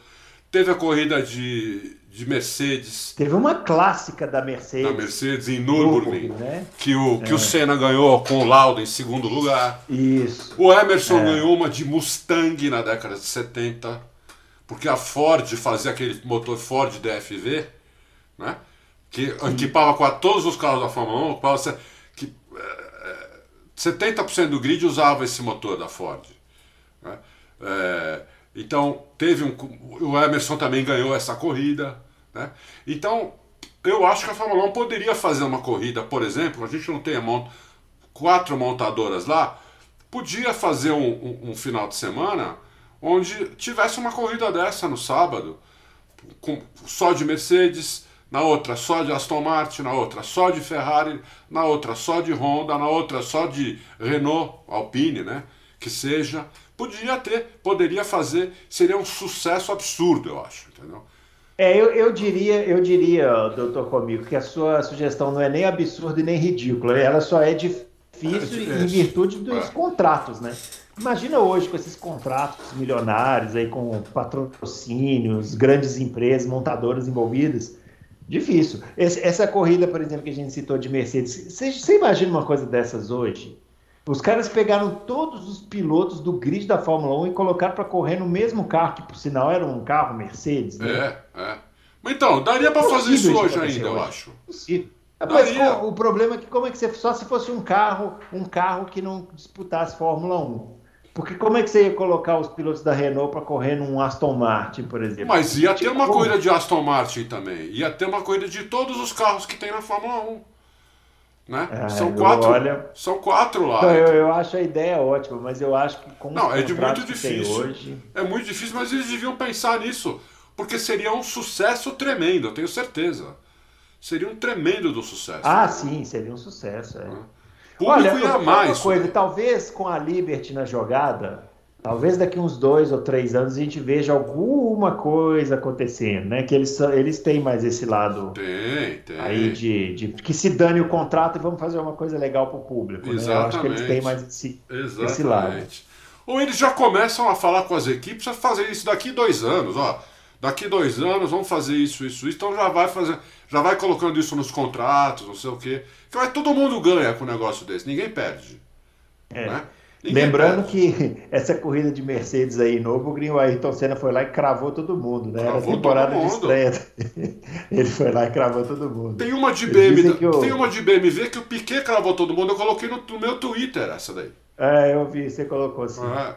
Teve a corrida de, de Mercedes. Teve uma clássica da Mercedes. Da Mercedes em Nürburgring, né? que, o, que é. o Senna ganhou com o Lauda em segundo lugar. Isso. O Emerson é. ganhou uma de Mustang na década de 70, porque a Ford fazia aquele motor Ford DFV, né? que equipava com todos os carros da Fórmula 1, que é, 70% do grid usava esse motor da Ford. Né? É, então, teve um. O Emerson também ganhou essa corrida. Né? Então, eu acho que a Fórmula 1 poderia fazer uma corrida, por exemplo, a gente não tem mont... quatro montadoras lá, podia fazer um, um, um, final de semana onde tivesse uma corrida dessa no sábado, com, só de Mercedes, na outra só de Aston Martin, na outra só de Ferrari, na outra só de Honda, na outra só de Renault, Alpine, né? Que seja. Podia ter, poderia fazer, seria um sucesso absurdo, eu acho, entendeu? É, eu, eu diria, eu diria, doutor Comigo, que a sua sugestão não é nem absurda e nem ridícula, ela só é difícil é, é, em virtude dos é. contratos, né? Imagina hoje com esses contratos milionários aí com patrocínios, grandes empresas, montadoras envolvidas. Difícil. Esse, essa corrida, por exemplo, que a gente citou de Mercedes, você, você imagina uma coisa dessas hoje? Os caras pegaram todos os pilotos do grid da Fórmula 1 e colocaram para correr no mesmo carro, que por sinal era um carro Mercedes. Né? É, é. Mas então, daria para fazer isso hoje ainda, hoje. eu acho. Possível. Mas o problema é que como é que você só se fosse um carro, um carro que não disputasse Fórmula 1. Porque como é que você ia colocar os pilotos da Renault para correr num Aston Martin, por exemplo? Mas ia ter uma corrida de Aston Martin também. Ia ter uma corrida de todos os carros que tem na Fórmula 1. Né? É, são, quatro, olha... são quatro lá. Então, eu, eu, acho a ideia ótima, mas eu acho que com Não, é de muito difícil. Hoje... É muito difícil, mas eles deviam pensar nisso. Porque seria um sucesso tremendo, eu tenho certeza. Seria um tremendo do sucesso. Ah, sim, seria um sucesso. É. Público Olha, ia mais. Coisa, talvez com a Liberty na jogada, Talvez daqui uns dois ou três anos a gente veja alguma coisa acontecendo, né? Que eles, eles têm mais esse lado tem, tem. aí de, de que se dane o contrato e vamos fazer uma coisa legal para o público. Exatamente. Né? Eu acho que eles têm mais esse, esse lado. Ou eles já começam a falar com as equipes a fazer isso daqui dois anos, ó. Daqui dois anos vamos fazer isso, isso, isso. Então já vai fazer, já vai colocando isso nos contratos, não sei o quê. Que vai, todo mundo ganha com um negócio desse, ninguém perde. É. Né? <laughs> Lembrando que <laughs> essa corrida de Mercedes aí novo, o Ayrton Senna foi lá e cravou todo mundo, né? Cravou Era temporada de estreia. <laughs> Ele foi lá e cravou todo mundo. Tem uma de BMW, eu... tem uma de BMW que o Piquet cravou todo mundo. Eu coloquei no, no meu Twitter essa daí. É, eu vi, você colocou assim. Ah.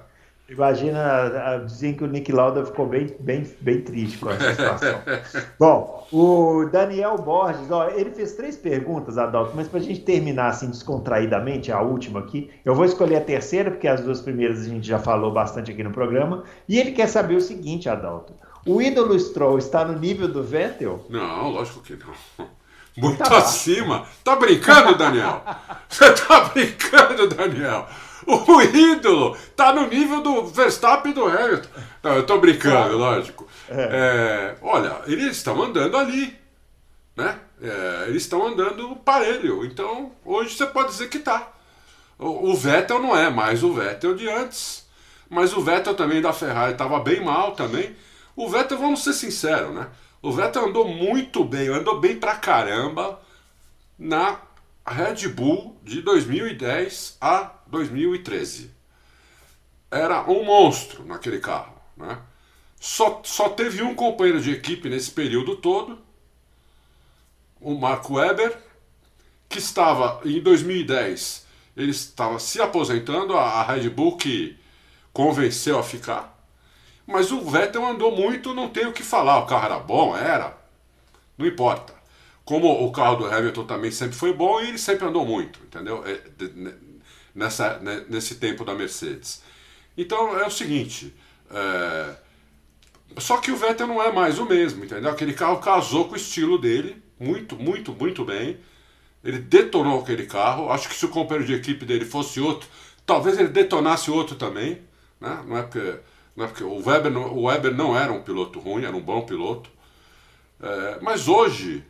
Imagina, dizem que o Nick Lauda ficou bem, bem, bem triste com essa situação. <laughs> Bom, o Daniel Borges, ó, ele fez três perguntas, Adalto, mas para a gente terminar assim descontraídamente, a última aqui, eu vou escolher a terceira, porque as duas primeiras a gente já falou bastante aqui no programa, e ele quer saber o seguinte, Adalto, o ídolo Stroll está no nível do Vettel? Não, lógico que não. Muito tá acima. Tá brincando, Daniel? <laughs> Você tá brincando, Daniel? <laughs> O ídolo tá no nível do Verstappen e do Hamilton. Não, eu tô brincando, lógico. É. É, olha, eles estão andando ali, né? É, eles estão andando parelho. Então, hoje você pode dizer que tá. O, o, Vettel não é mais o Vettel de antes. Mas o Vettel também da Ferrari estava bem mal também. O Vettel, vamos ser sinceros, né? O Vettel andou muito bem, andou bem pra caramba na Red Bull de 2010 a 2013. Era um monstro naquele carro. Né? Só, só teve um companheiro de equipe nesse período todo, o Marco Weber, que estava em 2010, ele estava se aposentando, a, a Red Bull que convenceu a ficar. Mas o Vettel andou muito, não tem o que falar. O carro era bom, era. Não importa. como o carro do Hamilton também sempre foi bom e ele sempre andou muito, entendeu? Nessa, nesse tempo da Mercedes. Então é o seguinte. É... Só que o Vettel não é mais o mesmo, entendeu? Aquele carro casou com o estilo dele, muito, muito, muito bem. Ele detonou aquele carro. Acho que se o companheiro de equipe dele fosse outro, talvez ele detonasse outro também. Né? Não é porque, não é porque o, Weber não, o Weber não era um piloto ruim, era um bom piloto. É, mas hoje,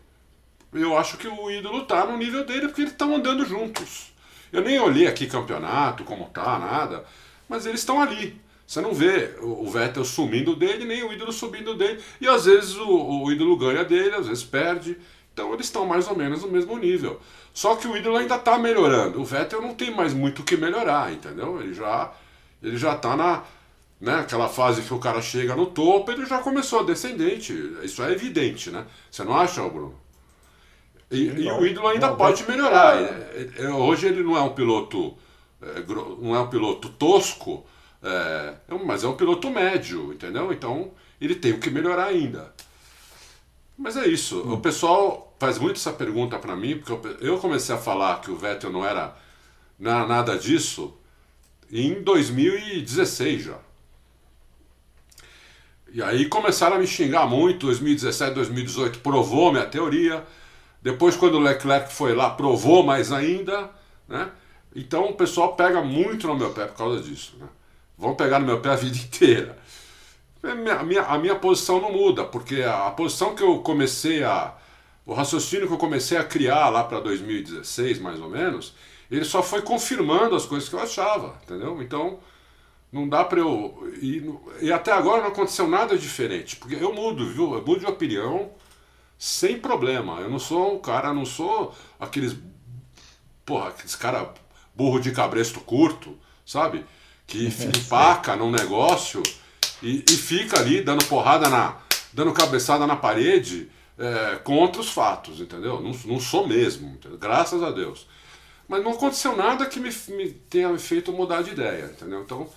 eu acho que o ídolo está no nível dele porque eles estão andando juntos. Eu nem olhei aqui campeonato, como tá, nada, mas eles estão ali. Você não vê o Vettel sumindo dele, nem o ídolo subindo dele. E às vezes o, o ídolo ganha dele, às vezes perde. Então eles estão mais ou menos no mesmo nível. Só que o ídolo ainda está melhorando. O Vettel não tem mais muito o que melhorar, entendeu? Ele já ele já está na né, fase que o cara chega no topo, ele já começou a descendente. Isso é evidente, né? Você não acha, Bruno? E, e o ídolo ainda não, pode melhorar. É, é, hoje ele não é um piloto é, não é um piloto tosco, é, mas é um piloto médio, entendeu? Então ele tem o que melhorar ainda. Mas é isso. Hum. O pessoal faz muito essa pergunta para mim, porque eu comecei a falar que o Vettel não era nada disso em 2016 já. E aí começaram a me xingar muito, 2017, 2018 provou minha teoria. Depois, quando o Leclerc foi lá, provou mais ainda. Né? Então o pessoal pega muito no meu pé por causa disso. Né? Vão pegar no meu pé a vida <laughs> inteira. A minha, a minha posição não muda, porque a, a posição que eu comecei a. O raciocínio que eu comecei a criar lá para 2016, mais ou menos, ele só foi confirmando as coisas que eu achava, entendeu? Então, não dá para eu. E, e, até agora não aconteceu nada diferente, porque eu mudo, viu? Eu mudo de opinião sem problema. Eu não sou um cara, não sou aqueles. Porra, aqueles cara burro de cabresto curto, sabe? Que <laughs> empaca num negócio e, e, fica ali dando porrada na. dando cabeçada na parede é, contra os fatos, entendeu? Não, não sou mesmo, entendeu? graças a Deus. Mas não aconteceu nada que me, me tenha feito mudar de ideia, entendeu? Então,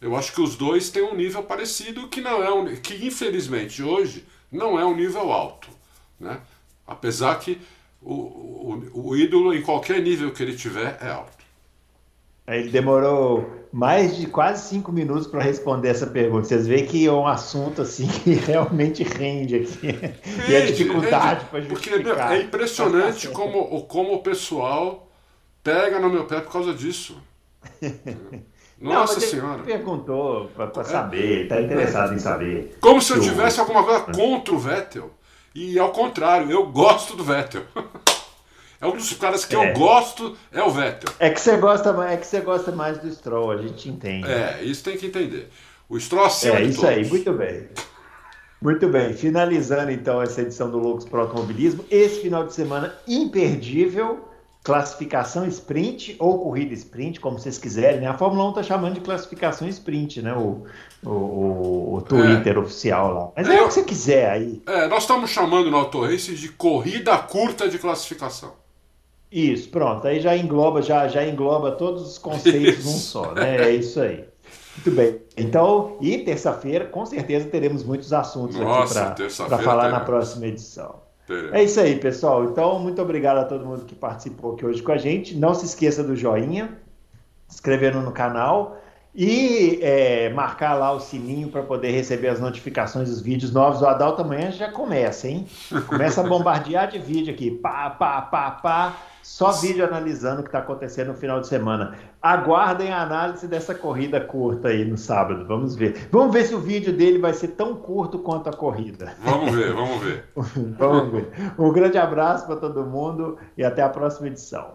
eu acho que os dois têm um nível parecido que não é um, que infelizmente hoje não é um nível alto, né? Apesar que o, o, o ídolo em qualquer nível que ele tiver é alto. Ele demorou mais de quase cinco minutos para responder essa pergunta. Vocês veem que é um assunto assim <laughs> que realmente rende aqui. Rende, e a dificuldade para justificar. Porque é impressionante como, como o pessoal pega no meu pé por causa disso. <laughs> Nossa Não, Senhora. Ele perguntou para é. saber, está interessado em saber. Como se eu tivesse alguma coisa contra o Vettel. E ao contrário, eu gosto do Vettel. <laughs> É um dos caras que é. eu gosto, é o Vettel. É que você gosta, é que você gosta mais do Stroll, a gente entende. É, isso tem que entender. O Stroll acima É isso todos. aí, muito bem. Muito bem, finalizando então essa edição do Loucos para Automobilismo, esse final de semana imperdível classificação sprint ou corrida sprint, como vocês quiserem, né? A Fórmula 1 está chamando de classificação sprint, né? O, o, o Twitter é. oficial lá. Mas é, é o que você quiser aí. É, nós estamos chamando no Auto Race de corrida curta de classificação. Isso, pronto. Aí já engloba, já, já engloba todos os conceitos num só, né? É isso aí. Muito bem. Então, e terça-feira, com certeza, teremos muitos assuntos Nossa, aqui para falar na próxima edição. É isso aí, pessoal. Então, muito obrigado a todo mundo que participou aqui hoje com a gente. Não se esqueça do joinha, se inscrevendo no canal e é, marcar lá o sininho para poder receber as notificações dos vídeos novos. O Adalto amanhã já começa, hein? Começa a bombardear de vídeo aqui. Pá, pá, pá, pá. Só vídeo analisando o que está acontecendo no final de semana. Aguardem a análise dessa corrida curta aí no sábado. Vamos ver. Vamos ver se o vídeo dele vai ser tão curto quanto a corrida. Vamos ver, vamos ver. <laughs> vamos ver. Um grande abraço para todo mundo e até a próxima edição.